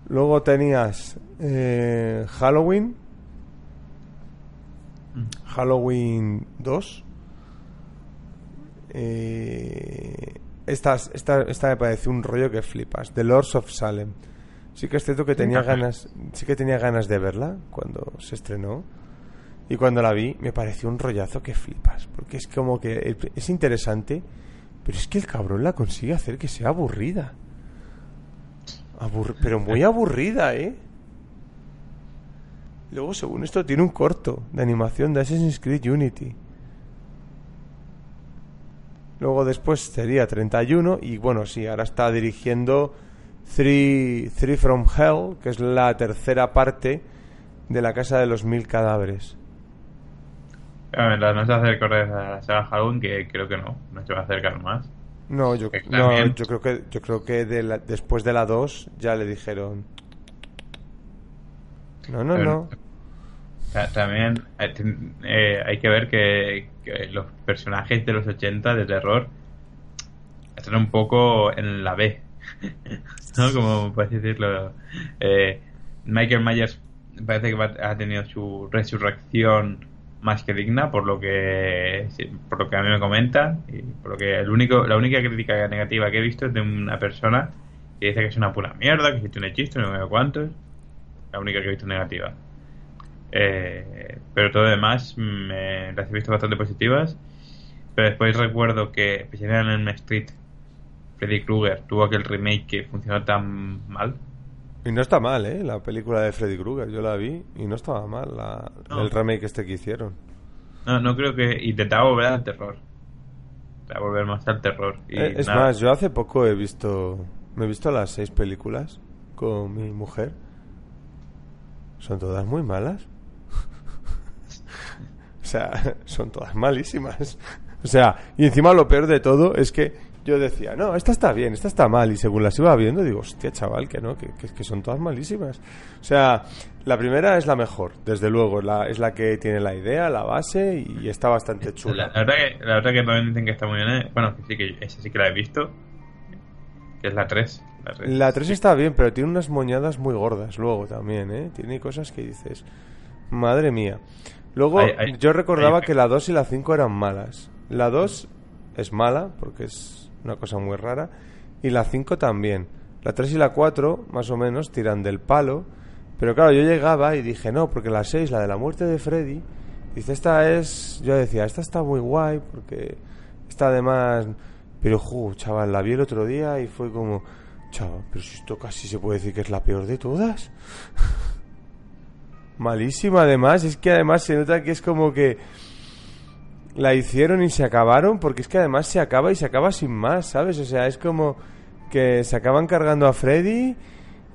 S1: Luego tenías eh, Halloween,
S2: Mm.
S1: Halloween 2. Eh, esta, esta, esta me pareció un rollo que flipas. The Lords of Salem. Sí que es cierto que tenía ganas, sí que tenía ganas de verla cuando se estrenó. Y cuando la vi me pareció un rollazo que flipas. Porque es como que es interesante, pero es que el cabrón la consigue hacer que sea aburrida. Abur- pero muy [LAUGHS] aburrida, ¿eh? Luego, según esto, tiene un corto de animación de Assassin's Creed Unity. Luego después sería 31 y bueno, sí, ahora está dirigiendo Three, Three from Hell, que es la tercera parte de la Casa de los Mil Cadáveres.
S2: A ver, no se va a la saga Halloween, que creo que no, no se va a acercar más.
S1: No, yo, no, yo creo que yo creo que de la- después de la 2 ya le dijeron No, no, no.
S2: Ta- También eh, eh, hay que ver que, los personajes de los 80 de terror están un poco en la B. [LAUGHS] ¿No? Como puedes decirlo. Eh, Michael Myers parece que va- ha tenido su resurrección más que digna por lo que por lo que a mí me comentan y por lo que el único la única crítica negativa que he visto es de una persona que dice que es una pura mierda que hiciste un hechizo no sé cuántos la única que he visto negativa eh, pero todo lo demás me las he visto bastante positivas. Pero después recuerdo que, especialmente en Street, Freddy Krueger tuvo aquel remake que funcionó tan mal.
S1: Y no está mal, ¿eh? La película de Freddy Krueger, yo la vi y no estaba mal la-
S2: No.
S1: el remake este que hicieron.
S2: No, no creo que intentaba volver al terror. Intentaba volver más al terror. Y
S1: Eh, es
S2: nada.
S1: más, yo hace poco he visto me he visto las seis películas con mi mujer. Son todas muy malas. O sea, [LAUGHS] son todas malísimas. O sea, y encima lo peor de todo es que yo decía, no, esta está bien, esta está mal. Y según las iba viendo, digo, hostia, chaval, que no, que, que, que son todas malísimas. O sea, la primera es la mejor, desde luego. La, es la que tiene la idea, la base y está bastante
S2: La,
S1: chula.
S2: la verdad que, la verdad que también dicen que está muy bien. eh. Bueno, que sí, que esa sí que la he visto. Que es la 3. La 3,
S1: La 3 está bien, pero tiene unas moñadas muy gordas luego también, ¿eh? Tiene cosas que dices, madre mía. Luego, yo recordaba que la 2 y la 5 eran malas. La 2 es mala, porque es una cosa muy rara, y la 5 también. La 3 y la 4, más o menos, tiran del palo, pero claro, yo llegaba y dije, no, porque la 6, la de la muerte de Freddy, dice, esta es, yo decía, esta está muy guay, porque esta además, pero, ju, chaval, la vi el otro día y fue como, chaval, pero si esto casi se puede decir que es la peor de todas. [LAUGHS] Malísima además, es que además se nota que es como que la hicieron y se acabaron, porque es que además se acaba y se acaba sin más, ¿sabes? O sea, es como que se acaban cargando a Freddy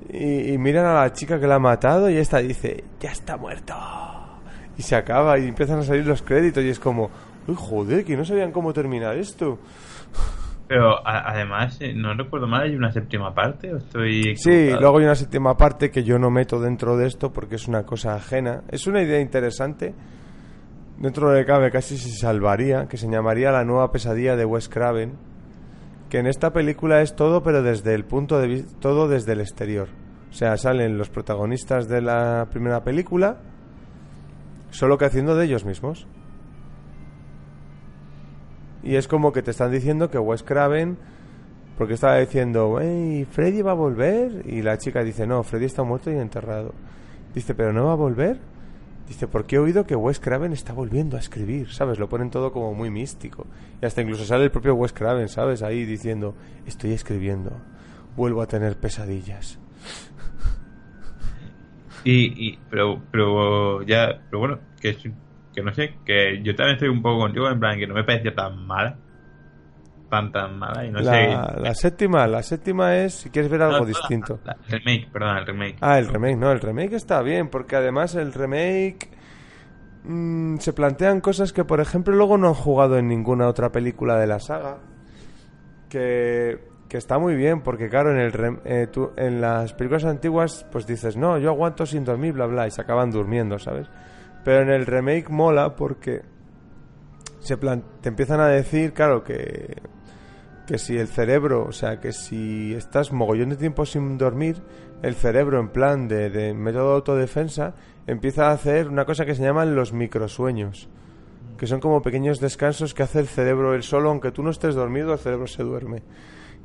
S1: y, miran a la chica que la ha matado y esta dice, ya está muerto. Y se acaba y empiezan a salir los créditos y es como, uy, joder, que no sabían cómo terminar esto.
S2: Pero a- además, eh, no recuerdo mal, hay una séptima parte. ¿O estoy
S1: Sí, luego hay una séptima parte que yo no meto dentro de esto porque es una cosa ajena. Es una idea interesante. Dentro de cabe casi se salvaría, que se llamaría La nueva pesadilla de Wes Craven. Que en esta película es todo, pero desde el punto de vista, todo desde el exterior. O sea, salen los protagonistas de la primera película, solo que haciendo de ellos mismos. Y es como que te están diciendo que Wes Craven porque estaba diciendo, hey, Freddy va a volver. Y la chica dice, no, Freddy está muerto y enterrado. Dice, pero no va a volver. Dice, porque he oído que Wes Craven está volviendo a escribir, ¿sabes? Lo ponen todo como muy místico. Y hasta incluso sale el propio Wes Craven, ¿sabes? Ahí diciendo, estoy escribiendo, vuelvo a tener pesadillas.
S2: Y, y pero, pero ya, pero bueno, que, que no sé, que yo también estoy un poco contigo, en plan, que no me pareció tan mala. Tan, tan mala, y no
S1: la,
S2: sé.
S1: la séptima, la séptima es, si quieres ver algo
S2: No,
S1: distinto.
S2: la- el remake, perdón, el remake.
S1: Ah, el remake, no, el remake está bien, porque además el remake mm, se plantean cosas que, por ejemplo, luego no han jugado en ninguna otra película de la saga. Que que está muy bien, porque claro, en, el eh, tú- en las películas antiguas, pues dices, no, yo aguanto sin dormir, bla, bla, y se acaban durmiendo, ¿sabes? Pero en el remake mola porque se te empiezan a decir, claro, que, que si el cerebro, o sea, que si estás mogollón de tiempo sin dormir, el cerebro en plan de, de método de autodefensa empieza a hacer una cosa que se llaman los microsueños, que son como pequeños descansos que hace el cerebro él solo, aunque tú no estés dormido, el cerebro se duerme.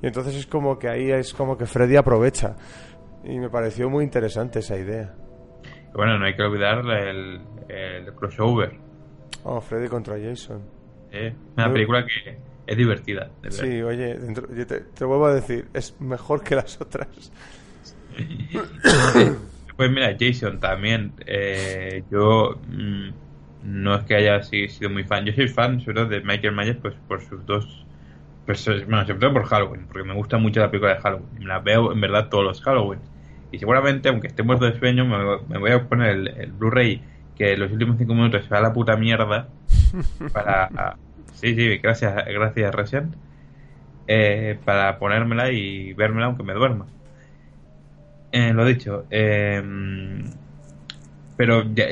S1: Y entonces es como que ahí es como que Freddy aprovecha. Y me pareció muy interesante esa idea.
S2: Bueno, no hay que olvidar el, el crossover.
S1: Oh, Freddy contra Jason.
S2: ¿eh? Una
S1: Muy-
S2: película que es divertida. de ver.
S1: Sí, oye, dentro- yo te, te vuelvo a decir, es mejor que las otras.
S2: Pues mira, Jason también. eh, yo mm, no es que haya si- sido muy fan. Yo soy fan, sobre todo, de Michael Myers, pues por sus dos. perso- bueno, sobre todo por Halloween, porque me gusta mucho la película de Halloween. Me la veo en verdad todos los Halloween. Y seguramente, aunque esté muerto de sueño, me, me voy a poner el, el Blu-ray que los últimos cinco minutos se va a la puta mierda. [LAUGHS] Para. Sí, sí, gracias, gracias, Resident. Eh, para ponérmela y vérmela aunque me duerma. Eh, lo dicho, eh, pero ya-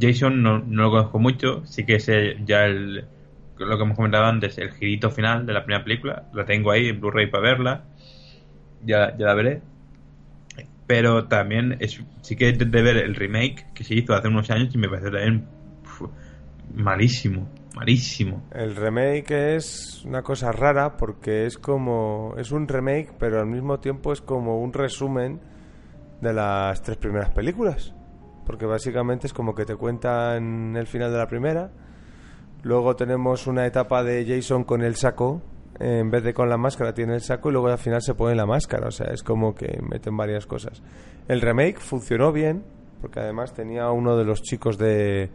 S2: Jason no, no lo conozco mucho, sí que sé ya el, lo que hemos comentado antes, el girito final de la primera película, la tengo ahí en Blu-ray para verla, ya, ya la veré. Pero también es, sí que intenté ver el remake que se hizo hace unos años y me pareció también malísimo, malísimo.
S1: El remake es una cosa rara porque es como. Es un remake, pero al mismo tiempo es como un resumen de las tres primeras películas. Porque básicamente es como que te cuentan el final de la primera. Luego tenemos una etapa de Jason con el saco. En vez de con la máscara tiene el saco y luego al final se pone la máscara. O sea, es como que meten varias cosas. El remake funcionó bien. Porque además tenía uno de los chicos de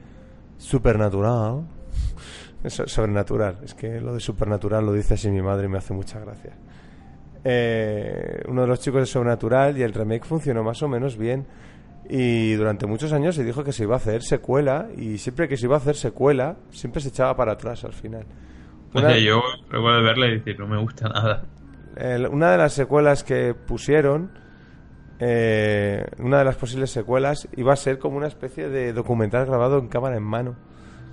S1: Supernatural. [LAUGHS] So- sobrenatural. Es que lo de supernatural lo dice así mi madre y me hace mucha gracia. Eh, uno de los chicos de Sobrenatural y el remake funcionó más o menos bien. Y durante muchos años se dijo que se iba a hacer secuela y siempre que se iba a hacer secuela, siempre se echaba para atrás al final.
S2: O
S1: Una-
S2: sea, yo recuerdo verla y decir, no me gusta nada.
S1: una de las secuelas que pusieron, eh, una de las posibles secuelas, iba a ser como una especie de documental grabado en cámara en mano,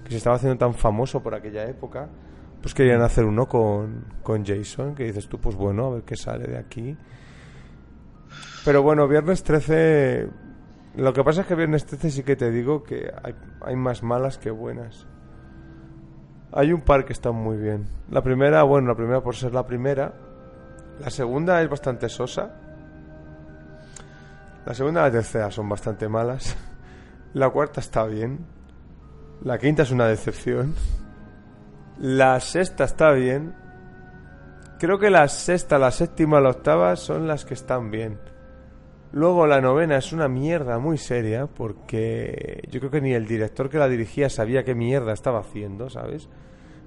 S1: que se estaba haciendo tan famoso por aquella época. Pues querían hacer uno con, con Jason, que dices tú, pues bueno, a ver qué sale de aquí. Pero bueno, Viernes 13. Lo que pasa es que Viernes 13 sí que te digo que hay, hay más malas que buenas. Hay un par que están muy bien. La primera, bueno, la primera por ser la primera. La segunda es bastante sosa. La segunda y la tercera son bastante malas. La cuarta está bien. La quinta es una decepción. La sexta está bien. Creo que la sexta, la séptima, la octava son las que están bien. Luego la novena es una mierda muy seria porque yo creo que ni el director que la dirigía sabía qué mierda estaba haciendo, ¿sabes?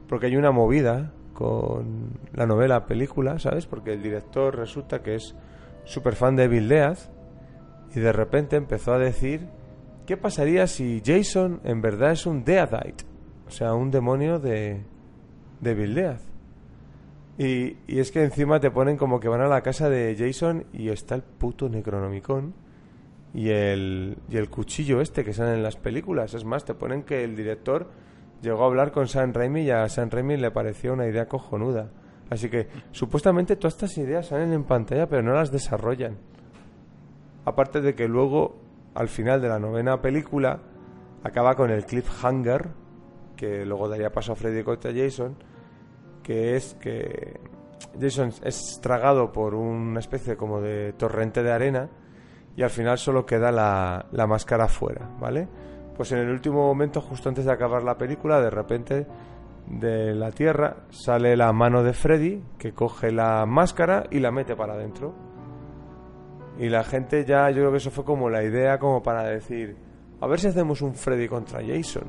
S1: Porque hay una movida con la novela película, ¿sabes? Porque el director resulta que es súper fan de Bill y de repente empezó a decir ¿qué pasaría si Jason en verdad es un Deadite? O sea, un demonio de, de. Y, y es que encima te ponen como que van a la casa de Jason y está el puto Necronomicon y el, y el cuchillo este que sale en las películas. Es más, te ponen que el director llegó a hablar con Sam Raimi y a Sam Raimi le pareció una idea cojonuda. Así que supuestamente todas estas ideas salen en pantalla pero no las desarrollan. Aparte de que luego, al final de la novena película, acaba con el cliffhanger, que luego daría paso a Freddy contra Jason, que es que Jason es tragado por una especie como de torrente de arena y al final solo queda la, la máscara fuera, ¿vale? Pues en el último momento, justo antes de acabar la película, de repente de la tierra sale la mano de Freddy que coge la máscara y la mete para adentro. Y la gente ya, yo creo que eso fue como la idea como para decir, a ver si hacemos un Freddy contra Jason.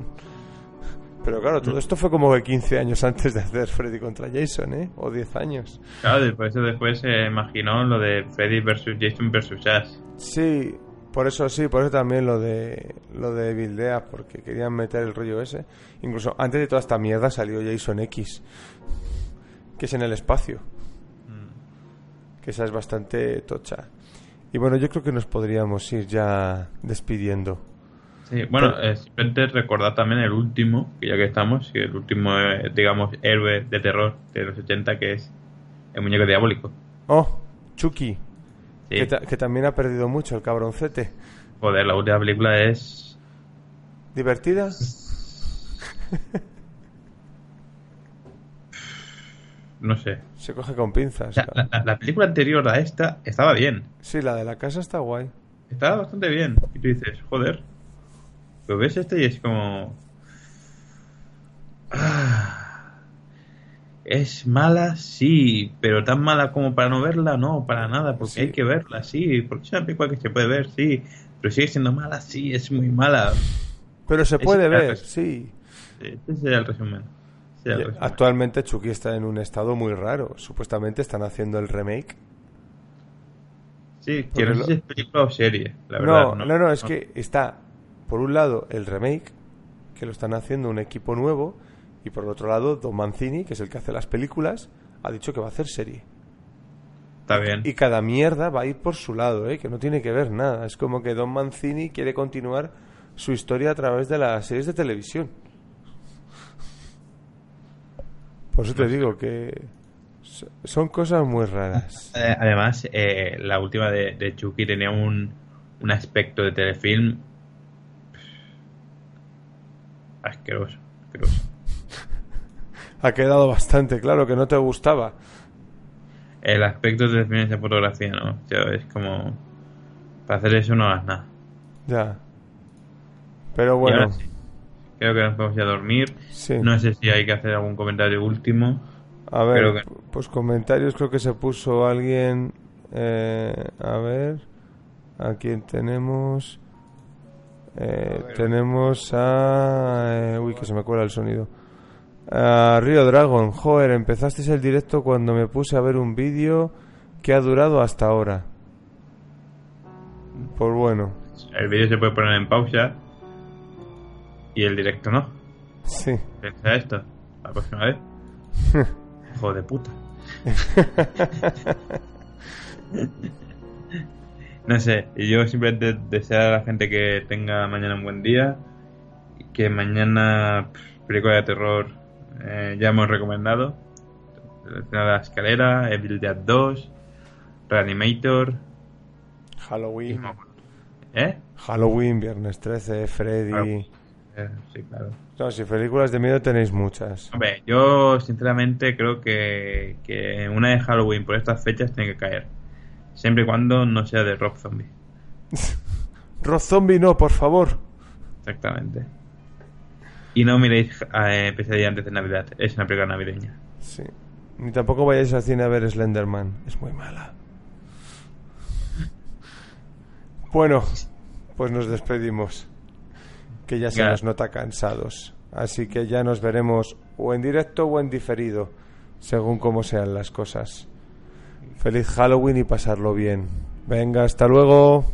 S1: Pero claro, todo esto fue como que 15 años antes de hacer Freddy contra Jason, ¿eh? O 10 años.
S2: Claro, después, después se imaginó lo de Freddy versus Jason versus Ash.
S1: Sí, por eso sí, por eso también lo de lo de Bildea, porque querían meter el rollo ese. Incluso antes de toda esta mierda salió Jason X, que es en el espacio. que esa es bastante tocha. Y bueno, yo creo que nos podríamos ir ya despidiendo.
S2: Sí, bueno, eh, simplemente recordar también el último, que ya que estamos, y el último, eh, digamos, héroe de terror de los 80, que es el muñeco diabólico.
S1: Oh, Chucky,
S2: Sí.
S1: que, ta- que también ha perdido mucho el cabroncete.
S2: Joder, la última película es...
S1: ¿Divertida?
S2: No sé.
S1: Se coge con pinzas.
S2: la- la película anterior a esta estaba bien.
S1: Sí, la de la casa está guay.
S2: Estaba bastante bien. Y tú dices, joder. Pues ves este y es como... Ah, es mala, sí, pero tan mala como para no verla, no, para nada, porque
S1: Sí.
S2: hay que verla, sí, porque es una película que se puede ver, sí, pero sigue siendo mala, sí, es muy mala.
S1: Pero se puede
S2: Ese-
S1: ver, sí.
S2: Ese sería el resumen. Ese sería el
S1: Y
S2: resumen.
S1: Actualmente Chucky está en un estado muy raro. Supuestamente están haciendo el remake.
S2: Sí, que no sé
S1: lo-
S2: si es película o serie, la verdad.
S1: no, no, no, es que está, por un lado, el remake, que lo están haciendo un equipo nuevo, y por el otro lado, Don Mancini, que es el que hace las películas, ha dicho que va a hacer serie.
S2: Está bien.
S1: Y cada mierda va a ir por su lado, ¿eh? que no tiene que ver nada. Es como que Don Mancini quiere continuar su historia a través de las series de televisión. Por eso te digo que so- son cosas muy raras. [LAUGHS]
S2: Eh, Además, eh, la última de, de Chucky tenía un, un aspecto de telefilm asqueroso, asqueroso.
S1: Ha quedado bastante claro que no te gustaba.
S2: El aspecto de es de fotografía, ¿no? O sea, es como... Para hacer eso no hagas nada.
S1: Ya. Pero bueno,
S2: sí, creo que nos vamos a dormir.
S1: sí.
S2: No sé si hay que hacer algún comentario último.
S1: A ver,
S2: que-
S1: pues comentarios creo que se puso alguien. eh, a ver, a quién tenemos. Eh, tenemos a. eh, uy, que se me cuela el sonido. A Río Dragon. Joder, empezasteis el directo cuando me puse a ver un vídeo que ha durado hasta ahora. Pues bueno,
S2: El vídeo se puede poner en pausa y el directo no.
S1: sí.
S2: Piensa esto. La próxima vez. [LAUGHS] Hijo de puta. [LAUGHS] No sé, y yo simplemente desear a la gente que tenga mañana un buen día. y Que mañana, pff, película de terror, eh, ya hemos recomendado. La escalera, Evil Dead 2, Reanimator.
S1: Halloween.
S2: ¿Eh?
S1: Halloween, Viernes 13, Freddy.
S2: Eh, Sí, claro.
S1: No, si películas de miedo tenéis muchas.
S2: Hombre, yo sinceramente creo que, que una de Halloween por estas fechas tiene que caer. Siempre y cuando no sea de Rob Zombie. [LAUGHS]
S1: Rob Zombie no, por favor.
S2: Exactamente. Y no miréis eh, Pesadilla antes de Navidad. Es una película navideña.
S1: Sí. Ni tampoco vayáis al cine a ver Slenderman. Es muy mala. Bueno, pues nos despedimos. Que ya se nos nota cansados. Así que ya nos veremos o en directo o en diferido, según cómo sean las cosas. Feliz Halloween y pasarlo bien. Venga, hasta luego.